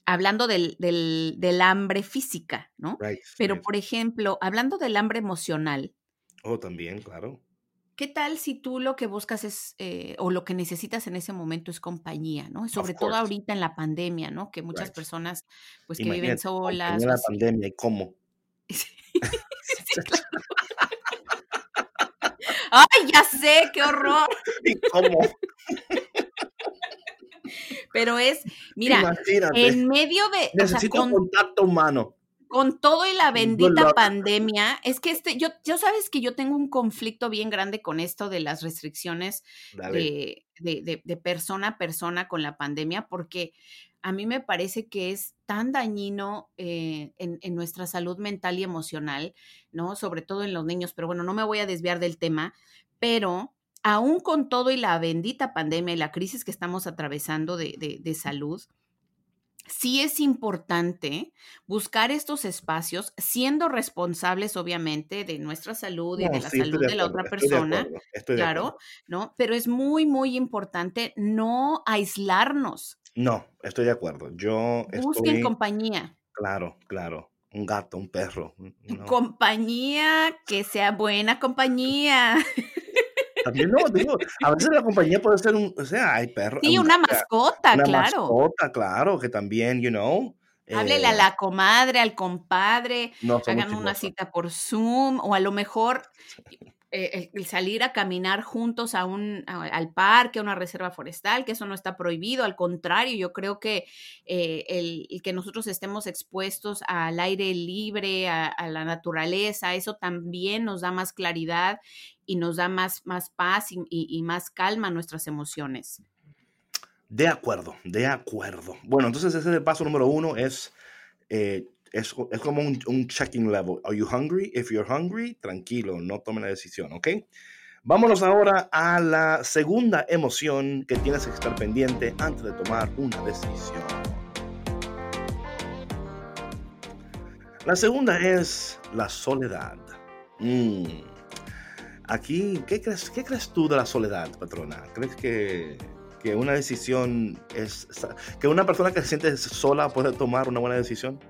hablando del, del, del, hambre física, ¿no? Pero, por ejemplo, hablando del hambre emocional. Oh, también, claro. ¿Qué tal si tú lo que buscas es, eh, o lo que necesitas en ese momento es compañía, ¿no? Sobre todo ahorita en la pandemia, ¿no? Que muchas personas, pues, que viven solas. En la pandemia, ¿y cómo? [laughs] [laughs] ¡Ay, ya sé! ¡Qué horror! [laughs] ¿Y cómo? [laughs] Pero es, mira, en medio de... Necesito contacto humano. con todo y la bendita pandemia, es que este, yo, yo sabes que yo tengo un conflicto bien grande con esto de las restricciones de, de, persona a persona con la pandemia, porque a mí me parece que es tan dañino eh, en, en, nuestra salud mental y emocional, ¿no? Sobre todo en los niños, pero bueno, no me voy a desviar del tema, pero aún con todo y la bendita pandemia y la crisis que estamos atravesando de, de salud, sí es importante buscar estos espacios siendo responsables, obviamente, de nuestra salud y de la salud de, la otra persona. claro, ¿no? Pero es muy, muy importante no aislarnos. No, estoy de acuerdo. Yo Busquen compañía. Claro, claro. Un gato, un perro. [laughs] Compañía que sea buena compañía. [laughs] También no, digo, a veces la compañía puede ser un, o sea, hay perros. Sí, una mascota, una claro. mascota, claro, que también, you know. Háblele a eh la comadre, al compadre, hagan una cita por Zoom, o a lo mejor eh, el salir a caminar juntos a un, al parque, a una reserva forestal, que eso no está prohibido, al contrario, yo creo que eh, el, que nosotros estemos expuestos al aire libre, a, la naturaleza, eso también nos da más claridad y nos da más, más paz y, más calma a nuestras emociones. De acuerdo, de acuerdo. Bueno, entonces ese es el paso número uno, es eh, es, es como un, un, checking level. Are you hungry? If you're hungry, tranquilo, no tome la decisión, ¿ok? Vámonos ahora a la segunda emoción que tienes que estar pendiente antes de tomar una decisión. La segunda es la soledad. Mm. Aquí, ¿qué crees, ¿qué crees tú de la soledad, patrona? ¿Crees que, que una decisión es... que una persona que se siente sola puede tomar una buena decisión?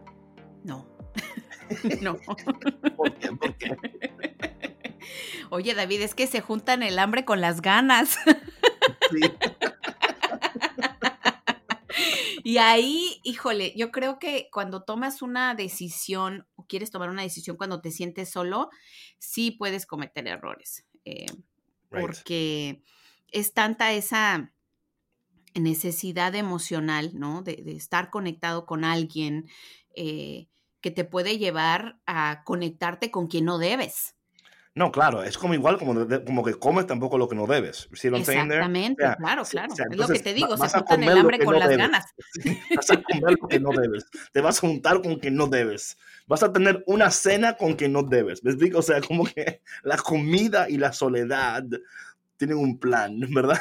[laughs] No. [laughs] ¿Por qué? Oye, David, es que se juntan el hambre con las ganas. Sí. Y ahí, híjole, yo creo que cuando tomas una decisión o quieres tomar una decisión cuando te sientes solo, sí puedes cometer errores. Eh, porque es tanta esa necesidad emocional, ¿no? De, de estar conectado con alguien, eh, que te puede llevar a conectarte con quien no debes. No, claro, es como igual como, como que comes tampoco lo que no debes. Exactamente, claro, claro. es lo que te digo, se juntan el hambre con las ganas. [laughs] vas a comer lo que no debes. Te vas a juntar con quien no debes. Vas a tener una cena con quien no debes. ¿Me explico? O sea, como que la comida y la soledad tienen un plan, [laughs] ¿verdad?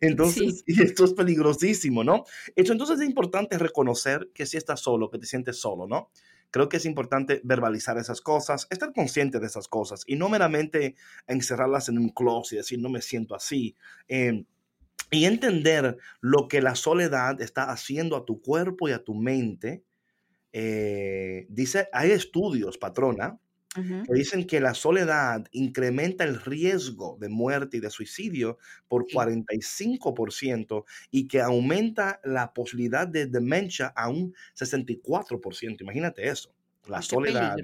Entonces, y esto es peligrosísimo, ¿no? Hecho, entonces es importante reconocer que si estás solo, que te sientes solo, ¿no? Creo que es importante verbalizar esas cosas, estar consciente de esas cosas y no meramente encerrarlas en un closet y decir, no me siento así. Em, y entender lo que la soledad está haciendo a tu cuerpo y a tu mente. Eh, dice, hay estudios, patrona, que dicen que la soledad incrementa el riesgo de muerte y de suicidio por 45% y que aumenta la posibilidad de demencia a un 64%. Imagínate eso. La soledad.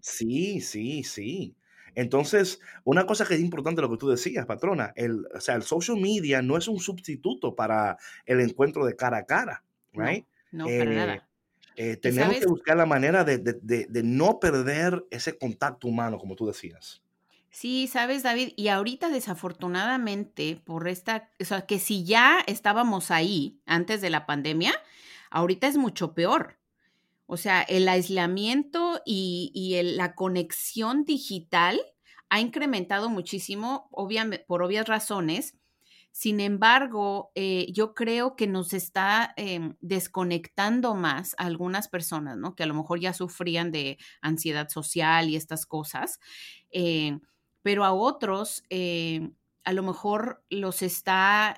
Sí, sí, sí. Entonces, una cosa que es importante lo que tú decías, patrona, el, o sea, el social media no es un sustituto para el encuentro de cara a cara, right? No, para eh, nada. Eh, tenemos que buscar la manera de, no perder ese contacto humano, como tú decías. Sí, sabes, David, y ahorita desafortunadamente por esta, o sea, que si ya estábamos ahí antes de la pandemia, ahorita es mucho peor. O sea, el aislamiento y, y la conexión digital ha incrementado muchísimo, por obvias razones. Sin embargo, eh, yo creo que nos está em, desconectando más a algunas personas, ¿no? Que a lo mejor ya sufrían de ansiedad social y estas cosas, eh, pero a otros eh, a lo mejor los está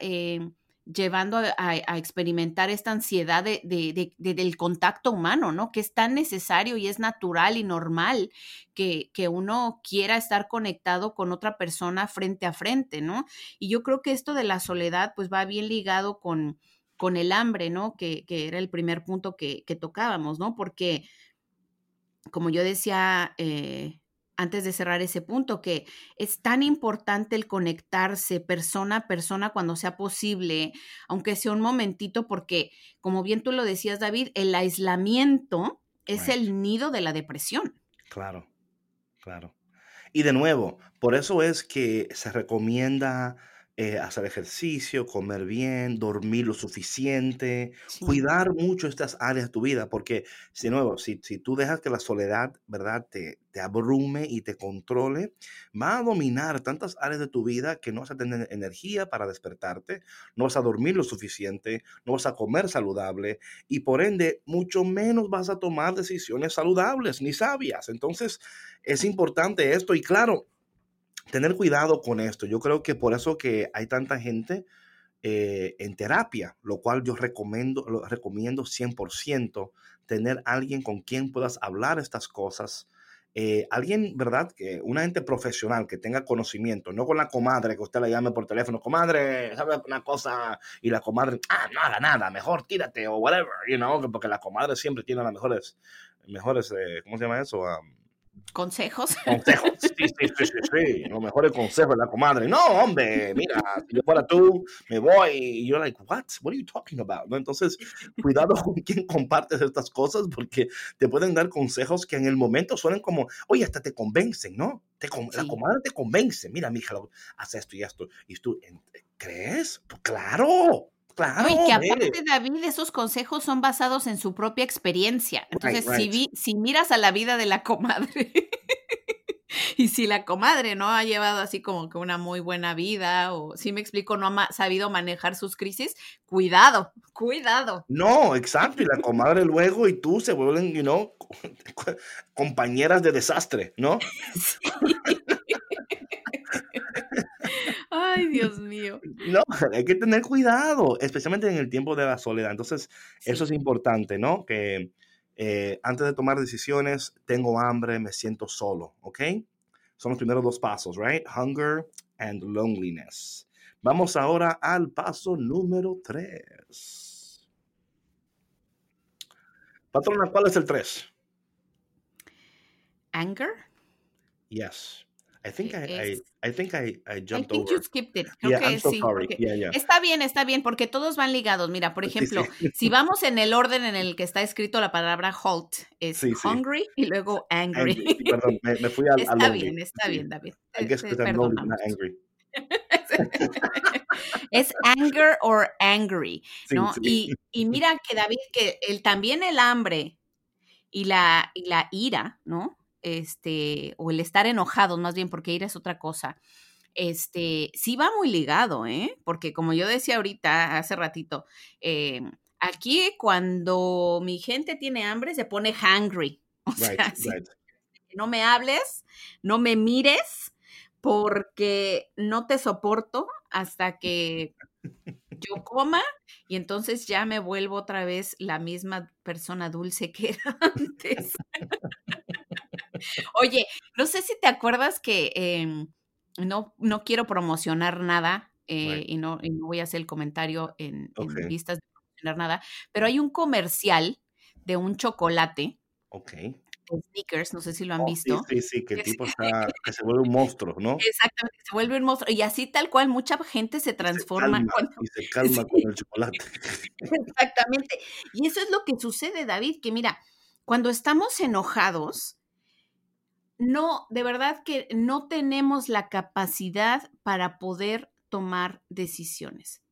llevando a, experimentar esta ansiedad de, del contacto humano, ¿no? Que es tan necesario y es natural y normal que, uno quiera estar conectado con otra persona frente a frente, ¿no? Y yo creo que esto de la soledad, pues va bien ligado con, con el hambre, ¿no? Que, que era el primer punto que, que, tocábamos, ¿no? Porque, como yo decía, eh, antes de cerrar ese punto, que es tan importante el conectarse persona a persona cuando sea posible, aunque sea un momentito, porque como bien tú lo decías, David, el aislamiento es el nido de la depresión. Claro, claro. Y de nuevo, por eso es que se recomienda eh, hacer ejercicio, comer bien, dormir lo suficiente, cuidar mucho estas áreas de tu vida, porque, de nuevo, si, si tú dejas que la soledad, ¿verdad?, te, te abrume y te controle, va a dominar tantas áreas de tu vida que no vas a tener energía para despertarte, no vas a dormir lo suficiente, no vas a comer saludable y por ende, mucho menos vas a tomar decisiones saludables ni sabias. Entonces, es importante esto y claro, tener cuidado con esto. Yo creo que por eso que hay tanta gente eh, en terapia, lo cual yo recomiendo, lo recomiendo 100%, tener alguien con quien puedas hablar estas cosas. Eh, alguien, ¿verdad? Que una gente profesional que tenga conocimiento, no con la comadre que usted le llame por teléfono, comadre, ¿sabe una cosa? Y la comadre, ah, nada, nada, mejor tírate o whatever, you know, porque la comadre siempre tiene las mejores, mejores, eh, ¿cómo se llama eso? Consejos. Consejos, sí, sí, sí, sí, sí. Los mejores consejos de la comadre. No, hombre, mira, si yo fuera tú, me voy. Y yo, like, what? What are you talking about? ¿No? Entonces, cuidado [laughs] con quién compartes estas cosas porque te pueden dar consejos que en el momento suenan como, oye, hasta te convencen, ¿no? Te, La comadre te convence. Mira, mija, haz esto y esto. Y tú, ¿crees? Pues claro. Claro, y que aparte, David, esos consejos son basados en su propia experiencia. Entonces, Si, si miras a la vida de la comadre [laughs] y si la comadre no ha llevado así como que una muy buena vida o si me explico, no ha sabido manejar sus crisis, cuidado, cuidado. No, exacto. Y la comadre luego y tú se vuelven, you know, [laughs] compañeras de desastre, ¿no? [laughs] Ay, Dios mío. No, hay que tener cuidado, especialmente en el tiempo de la soledad. Entonces, eso es importante, ¿no? Que eh, antes de tomar decisiones, tengo hambre, me siento solo, ¿ok? Son los primeros dos pasos, right? Hunger and loneliness. Vamos ahora al paso número tres. Patrona, ¿cuál es el tres? Anger. Yes. I think I, I, I, think I, I jumped I think over. you skipped it. Creo que sí. Está bien, está bien, porque todos van ligados. Mira, por [laughs] ejemplo, si vamos en el orden en el que está escrito la palabra halt, es hungry y luego [laughs] angry. perdón, me, me, fui al Está bien, está bien, David. I guess because I'm lonely, not angry. [laughs] es anger or angry, ¿no? Y, y, mira que David, que el, también el hambre y la, y la ira, ¿no? Este, o el estar enojado, más bien, porque ir es otra cosa, este, sí va muy ligado, ¿eh? Porque como yo decía ahorita, hace ratito, eh, aquí cuando mi gente tiene hambre se pone hungry. [laughs] O sea, no me hables, no me mires, porque no te soporto hasta que yo coma y entonces ya me vuelvo otra vez la misma persona dulce que era [laughs] antes. [laughs] Oye, no sé si te acuerdas que em, no, no quiero promocionar nada eh, y, no, voy a hacer el comentario en, listas de promocionar nada, pero hay un comercial de un chocolate. Ok. Sneakers, no sé si lo han oh, visto. Sí, sí, sí, que el tipo [laughs] está, que se vuelve un monstruo, ¿no? Exactamente, se vuelve un monstruo. Y así tal cual, mucha gente se transforma. Y se [laughs] calma con el chocolate. Exactamente. Y eso es lo que sucede, David, que mira, cuando estamos enojados, no, de verdad que no tenemos la capacidad para poder tomar decisiones.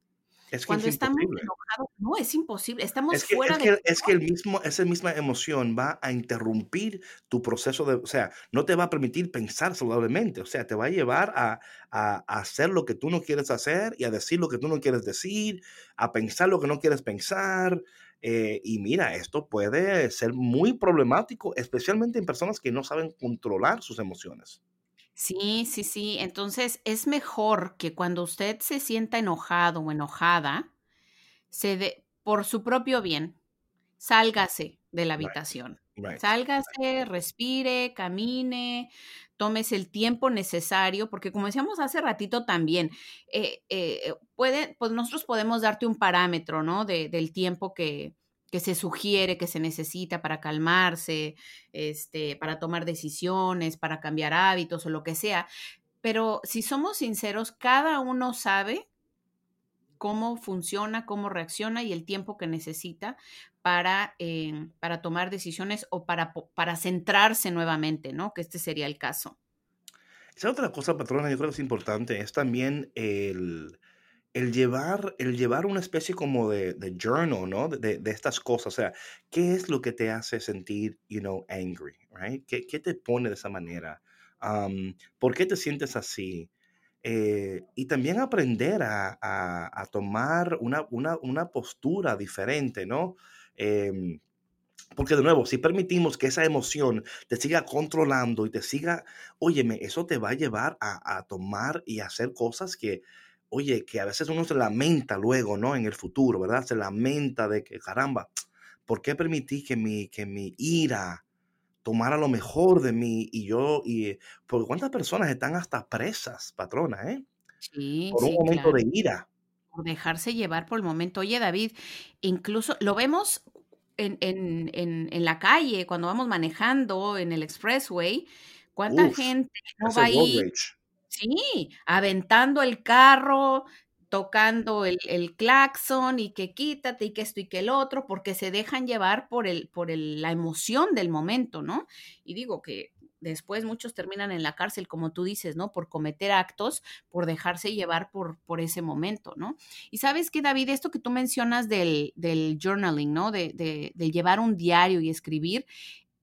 Es que Cuando es estamos enojados, no, es imposible, estamos Es que, fuera es de que, es que el mismo, esa misma emoción va a interrumpir tu proceso de, o sea, no te va a permitir pensar saludablemente, o sea, te va a llevar a, a- a hacer lo que tú no quieres hacer y a decir lo que tú no quieres decir, a pensar lo que no quieres pensar. Eh, y mira, esto puede ser muy problemático, especialmente en personas que no saben controlar sus emociones. Sí, sí, sí. Entonces es mejor que cuando usted se sienta enojado o enojada, se de, por su propio bien, sálgase de la habitación. Right. Sálgase, respire, camine, tómese el tiempo necesario, porque como decíamos hace ratito también, eh, eh, puede, pues nosotros podemos darte un parámetro, ¿no? De- del tiempo que, que se sugiere, que se necesita para calmarse, este, para tomar decisiones, para cambiar hábitos o lo que sea. Pero si somos sinceros, cada uno sabe cómo funciona, cómo reacciona y el tiempo que necesita para, eh, para tomar decisiones o para, para centrarse nuevamente, ¿no? Que este sería el caso. Esa otra cosa, patrona, yo creo que es importante, es también el, el llevar, el llevar una especie como de, de journal, ¿no? De, de- estas cosas. O sea, ¿qué es lo que te hace sentir, you know, angry, right? ¿Qué, qué te pone de esa manera? Am, ¿por qué te sientes así? Eh, y también aprender a, a- a tomar una, una, una postura diferente, ¿no? Em, porque de nuevo, si permitimos que esa emoción te siga controlando y te siga, óyeme, eso te va a llevar a, a tomar y hacer cosas que, oye, que a veces uno se lamenta luego, ¿no? En el futuro, ¿verdad? Se lamenta de que, caramba, ¿por qué permití que mi, que mi ira tomara lo mejor de mí y yo, y, porque cuántas personas están hasta presas, patrona, ¿eh? Sí, Por un sí, momento claro. de ira. Por dejarse llevar por el momento. Oye, David, incluso lo vemos en, en, en, en la calle, cuando vamos manejando en el expressway, cuánta Uf, gente no va ahí rage. Sí, aventando el carro, tocando el, el claxon y que quítate y que esto y que el otro, porque se dejan llevar por, el, por el, la emoción del momento, ¿no? Y digo que después muchos terminan en la cárcel, como tú dices, ¿no? Por cometer actos, por dejarse llevar por, por ese momento, ¿no? Y sabes que, David, esto que tú mencionas del, del journaling, ¿no? De, de, de llevar un diario y escribir,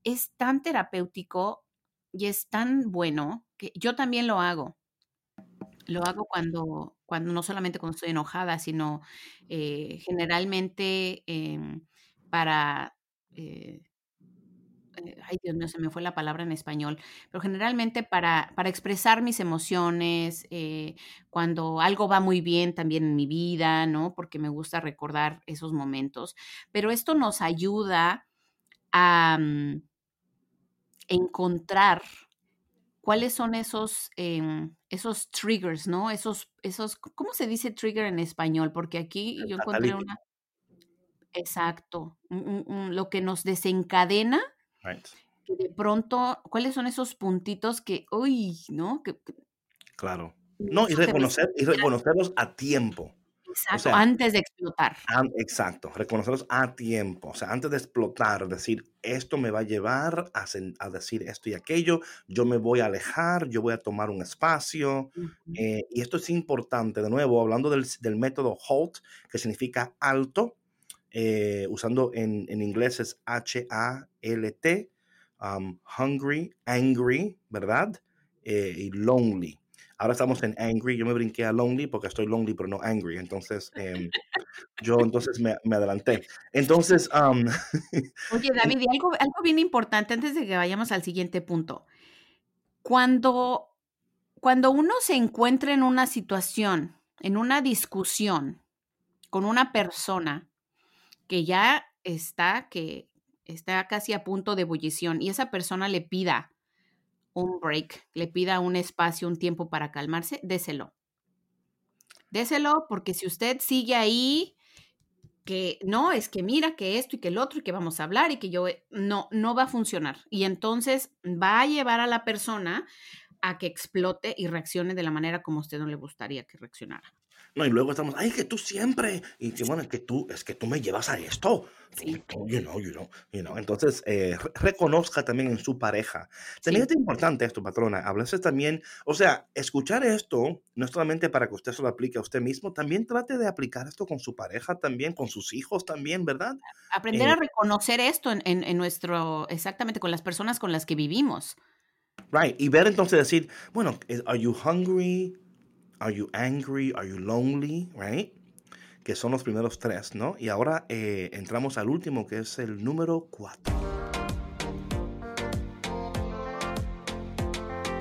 es tan terapéutico y es tan bueno que yo también lo hago. Lo hago cuando, cuando no solamente cuando estoy enojada, sino eh, generalmente em, para, eh, ay Dios mío, se me fue la palabra en español, pero generalmente para, para expresar mis emociones, eh, cuando algo va muy bien también en mi vida, ¿no? Porque me gusta recordar esos momentos. Pero esto nos ayuda a mm, encontrar cuáles son esos, em, esos triggers, ¿no? Esos, esos, ¿cómo se dice trigger en español? Porque aquí yo encontré una, exacto, lo que nos desencadena, Right. que de pronto, ¿cuáles son esos puntitos que, uy, ¿no? Que, que Claro. No, y reconocer, y reconocerlos a tiempo. O exacto, sea, antes de explotar. An- exacto, reconocerlos a tiempo, o sea, antes de explotar, decir, esto me va a llevar a, decir esto y aquello, yo me voy a alejar, yo voy a tomar un espacio, eh, y esto es importante, de nuevo, hablando del, del método HALT, que significa alto, eh, usando en, en inglés es H-A-L-T, um, hungry, angry, ¿verdad? Eh, y lonely. Ahora estamos en angry, yo me brinqué a lonely porque estoy lonely pero no angry, entonces em, yo entonces me, me adelanté. Entonces, um, [laughs] Oye, David, y algo, algo bien importante antes de que vayamos al siguiente punto. Cuando, cuando uno se encuentra en una situación, en una discusión con una persona que ya está, que está casi a punto de ebullición y esa persona le pida un break, le pida un espacio, un tiempo para calmarse, déselo. Déselo porque si usted sigue ahí, que no, es que mira que esto y que el otro y que vamos a hablar y que yo, eh, no, no va a funcionar. Y entonces va a llevar a la persona a que explote y reaccione de la manera como a usted no le gustaría que reaccionara. No, y luego estamos, ay, que tú siempre, y que bueno, es que tú, es que tú me llevas a esto. Sí. You know, you know, you know. Entonces, eh, reconozca también en su pareja. También es importante esto, patrona. Hablarse también, o sea, escuchar esto, no solamente para que usted se lo aplique a usted mismo, también trate de aplicar esto con su pareja también, con sus hijos también, ¿verdad? Aprender a eh reconocer esto en, en, en nuestro, exactamente, con las personas con las que vivimos. Right. Y ver entonces decir, bueno, are you hungry? Are you angry? Are you lonely? Right? Que son los primeros tres, ¿no? Y ahora eh, entramos al último, que es el número cuatro.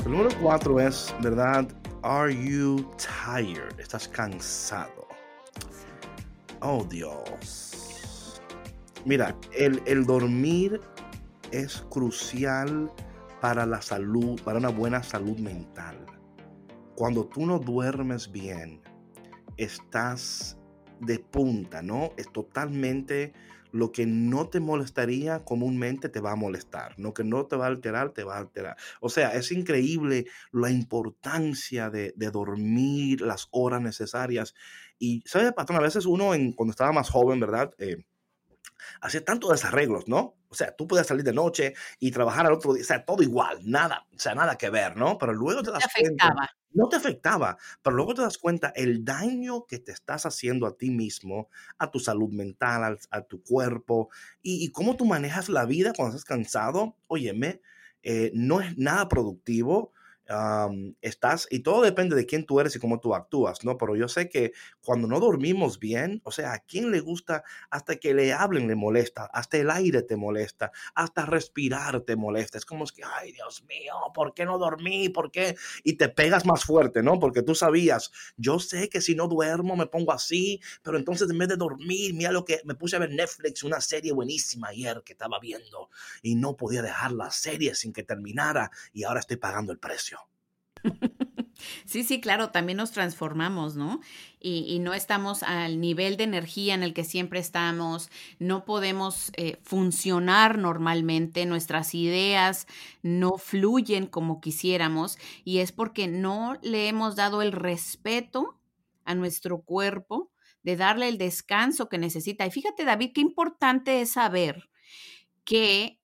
El número cuatro es, ¿verdad? Are you tired? ¿Estás cansado? Oh, Dios. Mira, el, el dormir es crucial para la salud, para una buena salud mental. Cuando tú no duermes bien, estás de punta, ¿no? Es totalmente lo que no te molestaría comúnmente te va a molestar, lo que no te va a alterar, te va a alterar. O sea, es increíble la importancia de, dormir las horas necesarias. Y, ¿sabes, patrón? A veces uno, en, cuando estaba más joven, ¿verdad? Eh, hacía tantos desarreglos, ¿no? O sea, tú puedes salir de noche y trabajar al otro día, o sea, todo igual, nada, o sea, nada que ver, ¿no? Pero luego te das cuenta. No te afectaba, pero luego te das cuenta el daño que te estás haciendo a ti mismo, a tu salud mental, a, tu cuerpo y, cómo tú manejas la vida cuando estás cansado. Óyeme, eh, no es nada productivo estás, y todo depende de quién tú eres y cómo tú actúas, ¿no? Pero yo sé que cuando no dormimos bien, o sea, a quién le gusta hasta que le hablen le molesta, hasta el aire te molesta, hasta respirar te molesta. Es como es que, ay, Dios mío, ¿por qué no dormí? ¿Por qué? Y te pegas más fuerte, ¿no? Porque tú sabías, yo sé que si no duermo me pongo así, pero entonces en vez de dormir, mira lo que me puse a ver Netflix, una serie buenísima ayer que estaba viendo y no podía dejar la serie sin que terminara y ahora estoy pagando el precio. [laughs] Sí, sí, claro, también nos transformamos, ¿no? Y, no estamos al nivel de energía en el que siempre estamos, no podemos eh, funcionar normalmente, nuestras ideas no fluyen como quisiéramos y es porque no le hemos dado el respeto a nuestro cuerpo de darle el descanso que necesita. Y fíjate, David, qué importante es saber que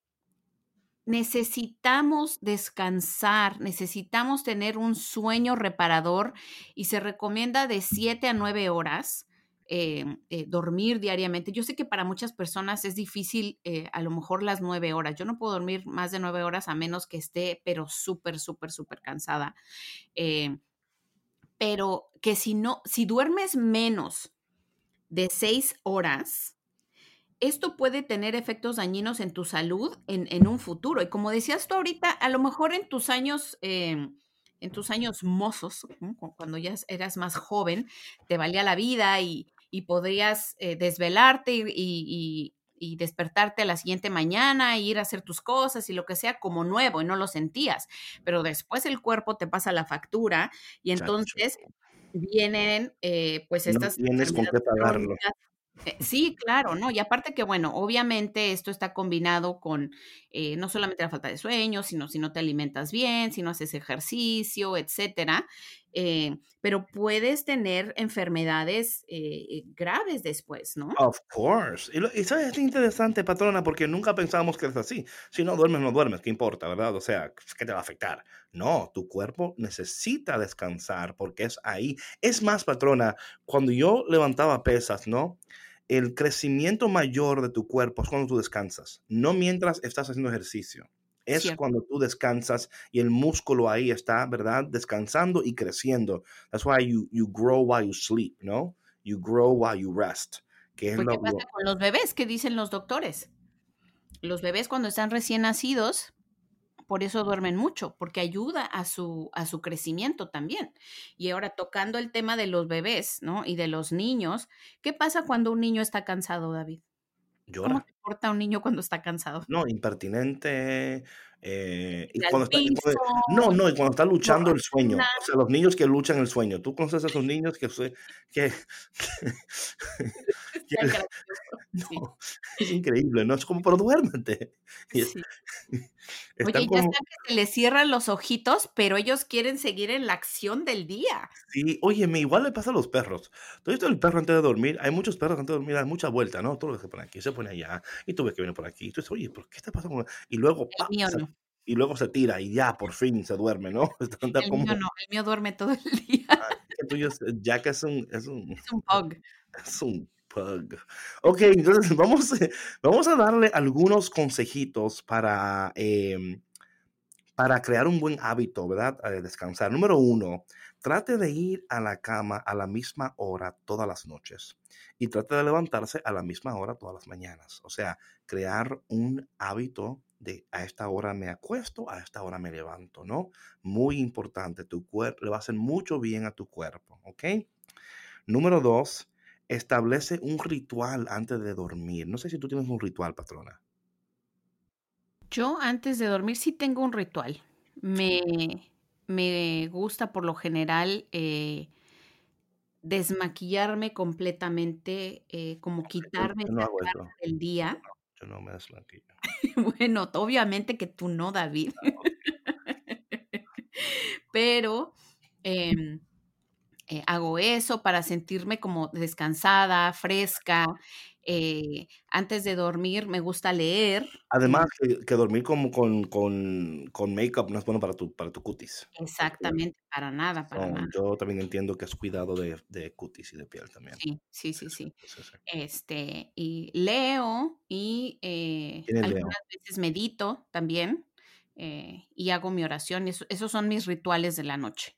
necesitamos descansar, necesitamos tener un sueño reparador y se recomienda de 7 a 9 horas. Eh, eh, dormir diariamente. Yo sé que para muchas personas es difícil eh, a lo mejor las nueve horas. Yo no puedo dormir más de nueve horas a menos que esté, pero súper, súper, súper cansada. pero que si no, si duermes menos de seis horas, esto puede tener efectos dañinos en tu salud en, un futuro. Y como decías tú ahorita, a lo mejor en tus años, em, en tus años mozos, cuando ya eras más joven, te valía la vida y, podrías eh, desvelarte y, despertarte a la siguiente mañana, e ir a hacer tus cosas y lo que sea como nuevo y no lo sentías. Pero después el cuerpo te pasa la factura y entonces vienen eh, pues estas... No tienes con qué pagarlo. Eh, sí, claro, ¿no? Y aparte que, bueno, obviamente esto está combinado con eh, no solamente la falta de sueño, sino si no te alimentas bien, si no haces ejercicio, etcétera. Eh, pero puedes tener enfermedades graves después, ¿no? Of course. Y, eso es interesante, patrona, porque nunca pensábamos que es así. Si no duermes, no duermes, ¿qué importa, verdad? O sea, ¿qué te va a afectar? No, tu cuerpo necesita descansar porque es ahí. Es más, patrona, cuando yo levantaba pesas, ¿no? el crecimiento mayor de tu cuerpo es cuando tú descansas, no mientras estás haciendo ejercicio. Es cuando tú descansas y el músculo ahí está, ¿verdad? Descansando y creciendo. That's why you, you grow while you sleep, ¿no? You grow while you rest. ¿Qué pasa con los bebés? ¿Qué dicen los doctores? Los bebés cuando están recién nacidos por eso duermen mucho, porque ayuda a su, a su crecimiento también. Y ahora tocando el tema de los bebés, ¿no? Y de los niños, ¿qué pasa cuando un niño está cansado, David? Llora. ¿Cómo se porta un niño cuando está cansado? No, impertinente. Eh, y cuando está, no, no, y cuando está luchando el sueño. O sea, los niños que luchan el sueño. Tú conoces a esos [laughs] niños que, que, [laughs] [laughs] es increíble, ¿no? Es como, pero duérmete. Oye, ya están que se les cierran los ojitos, pero ellos quieren seguir en la acción del día. Sí, oye, igual le pasa a los perros. Tú visto el perro antes de dormir, hay muchos perros antes de dormir, hay mucha vuelta, ¿no? Todo lo que se pone aquí, se pone allá, y tú ves que viene por aquí. Y tú dices, oye, ¿por qué está pasando? Y luego, y luego se tira y ya por fin se duerme, ¿no? [laughs] El mío no, el mío duerme todo el [laughs] día. Ah, Jack es un, es un, es un pug. Es un pug. Ok, entonces vamos, vamos a darle algunos consejitos para, em, para crear un buen hábito, ¿verdad? Descansar. Número uno, trate de ir a la cama a la misma hora todas las noches y trate de levantarse a la misma hora todas las mañanas. O sea, crear un hábito de a esta hora me acuesto, a esta hora me levanto, ¿no? Muy importante, tu cuerpo le va a hacer mucho bien a tu cuerpo, ¿ok? Número dos, establece un ritual antes de dormir. No sé si tú tienes un ritual, patrona. Yo antes de dormir sí tengo un ritual. Me, me gusta por lo general eh, desmaquillarme completamente, eh, como quitarme no del día. yo no me desmaquillo. [laughs] bueno, obviamente que tú no, David. [laughs] Pero em, eh, hago eso para sentirme como descansada, fresca. Eh, antes de dormir me gusta leer. Además, que, dormir como con, con, con make-up no es bueno para tu, para tu cutis. Exactamente, para nada, para nada. Yo también entiendo que es cuidado de, de, cutis y de piel también. Sí, sí, sí, sí. Este, y leo y eh, algunas veces medito también eh, y hago mi oración. esos son mis rituales de la noche.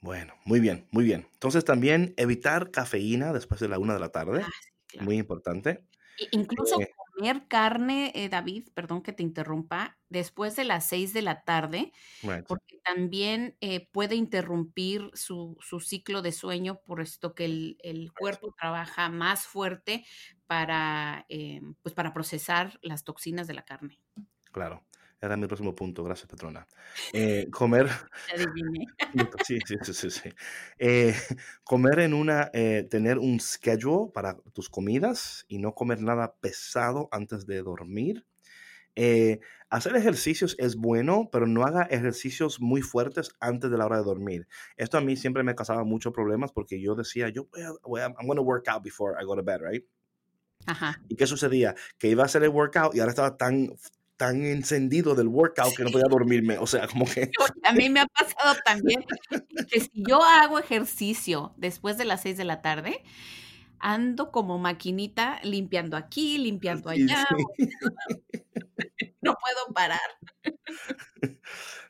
Bueno, muy bien, muy bien. Entonces también evitar cafeína después de la una de la tarde. Ah, muy importante. incluso eh comer carne, eh, David, perdón que te interrumpa, después de las seis de la tarde, porque también eh, puede interrumpir su, ciclo de sueño, por esto que el, cuerpo trabaja más fuerte para, pues para procesar las toxinas de la carne. Claro. Era mi próximo punto, gracias Petrona. Eh, comer. [laughs] sí, sí, sí, sí. Eh, [laughs] comer en una, eh, tener un schedule para tus comidas y no comer nada pesado antes de dormir. hacer ejercicios es bueno, pero no haga ejercicios muy fuertes antes de la hora de dormir. Esto a mí siempre me causaba muchos problemas porque yo decía, yo voy a, voy a I'm going to work out before I go to bed, right? Ajá. ¿Y qué sucedía? Que iba a hacer el workout y ahora estaba tan tan encendido del workout que no podía dormirme. O sea, como que... A mí me ha pasado también que si yo hago ejercicio después de las seis de la tarde, ando como maquinita limpiando aquí, limpiando allá. [laughs] no puedo parar.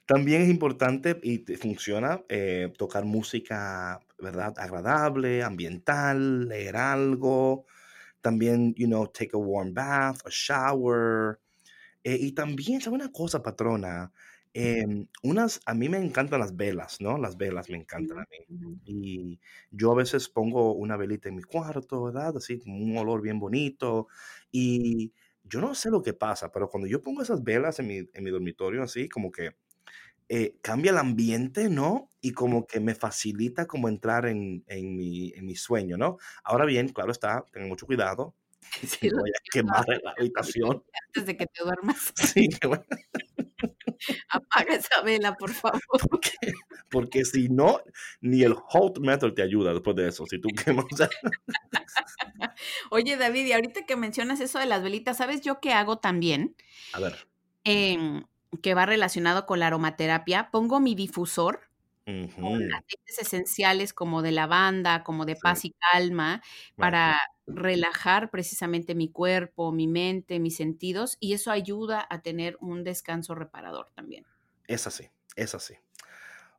También es importante y funciona eh, tocar música, ¿verdad? Agradable, ambiental, leer algo. También, you know, take a warm bath, a shower. Eh, y también, ¿sabe una cosa, patrona? Em, unas, a mí me encantan las velas, ¿no? Las velas me encantan a mí. Y yo a veces pongo una velita en mi cuarto, ¿verdad? Así como un olor bien bonito. Y yo no sé lo que pasa, pero cuando yo pongo esas velas en mi, en mi dormitorio, así como que eh, cambia el ambiente, ¿no? Y como que me facilita como entrar en, en, mi, en mi sueño, ¿no? Ahora bien, claro está, tengan mucho cuidado, Sí, voy a quemar la habitación. [laughs] Antes de que te duermas. [laughs] Sí, que bueno. Apaga esa vela, por favor. [laughs] Porque, porque si no, ni el hot metal te ayuda después de eso. Si tú quemas. Oye, David, y ahorita que mencionas eso de las velitas, ¿sabes yo qué hago también? A ver. Em, que va relacionado con la aromaterapia. Pongo mi difusor con aceites esenciales como de lavanda, como de paz y calma, para relajar precisamente mi cuerpo, mi mente, mis sentidos, y eso ayuda a tener un descanso reparador también. Es así, es así.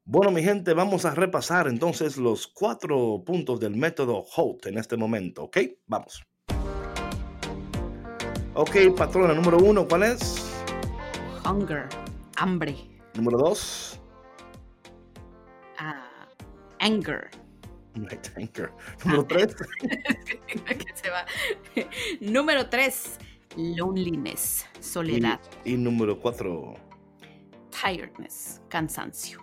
Bueno, mi gente, vamos a repasar entonces los cuatro puntos del método HOLT en este momento, ¿ok? Vamos. Ok, patrona número uno, ¿cuál es? Hunger, hambre. Número dos. Ah, anger. Anger. [laughs] Número tres. número tres, loneliness, soledad. Y, número cuatro. Tiredness, cansancio.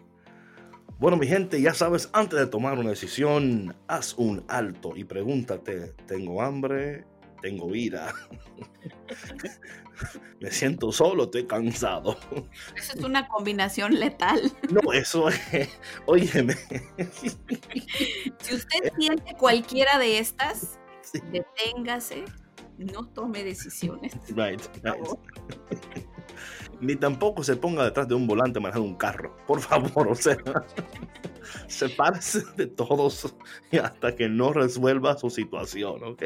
Bueno, mi gente, ya sabes, antes de tomar una decisión, haz un alto y pregúntate, ¿tengo hambre? ¿Tengo ira? [laughs] me siento solo, estoy cansado. Eso es una combinación letal. No, eso es, óyeme. Si usted siente cualquiera de estas, deténgase, no tome decisiones. Right, right ni tampoco se ponga detrás de un volante manejando un carro. Por favor, o sea, [laughs] sepárese de todos hasta que no resuelva su situación, ¿ok?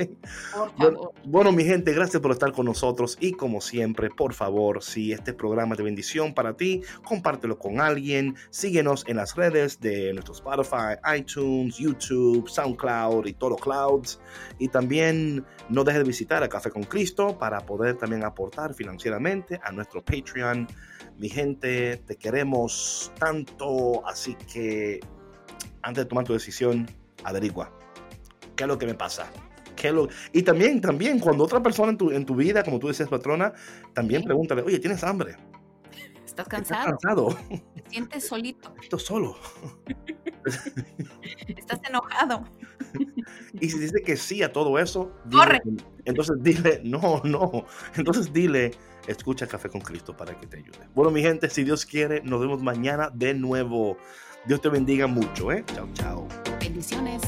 Bueno, mi gente, gracias por estar con nosotros y como siempre, por favor, si este programa es de bendición para ti, compártelo con alguien, síguenos en las redes de nuestro Spotify, iTunes, YouTube, SoundCloud y todos los clouds. Y también no dejes de visitar a Café con Cristo para poder también aportar financieramente a nuestro Patreon. Mi gente, te queremos tanto, así que antes de tomar tu decisión, averigua qué es lo que me pasa. ¿Qué lo... Y también, también, cuando otra persona en tu, en tu vida, como tú decías, patrona, también pregúntale, oye, ¿tienes hambre? ¿Estás cansado? ¿Estás cansado? ¿Te sientes solito? [laughs] Estás solo. ¿Estás enojado? Y si dice que sí a todo eso, Corre. entonces dile, no, no. Entonces dile, escucha Café con Cristo para que te ayude. Bueno, mi gente, si Dios quiere, nos vemos mañana de nuevo. Dios te bendiga mucho, ¿eh? Chao, chao. Bendiciones.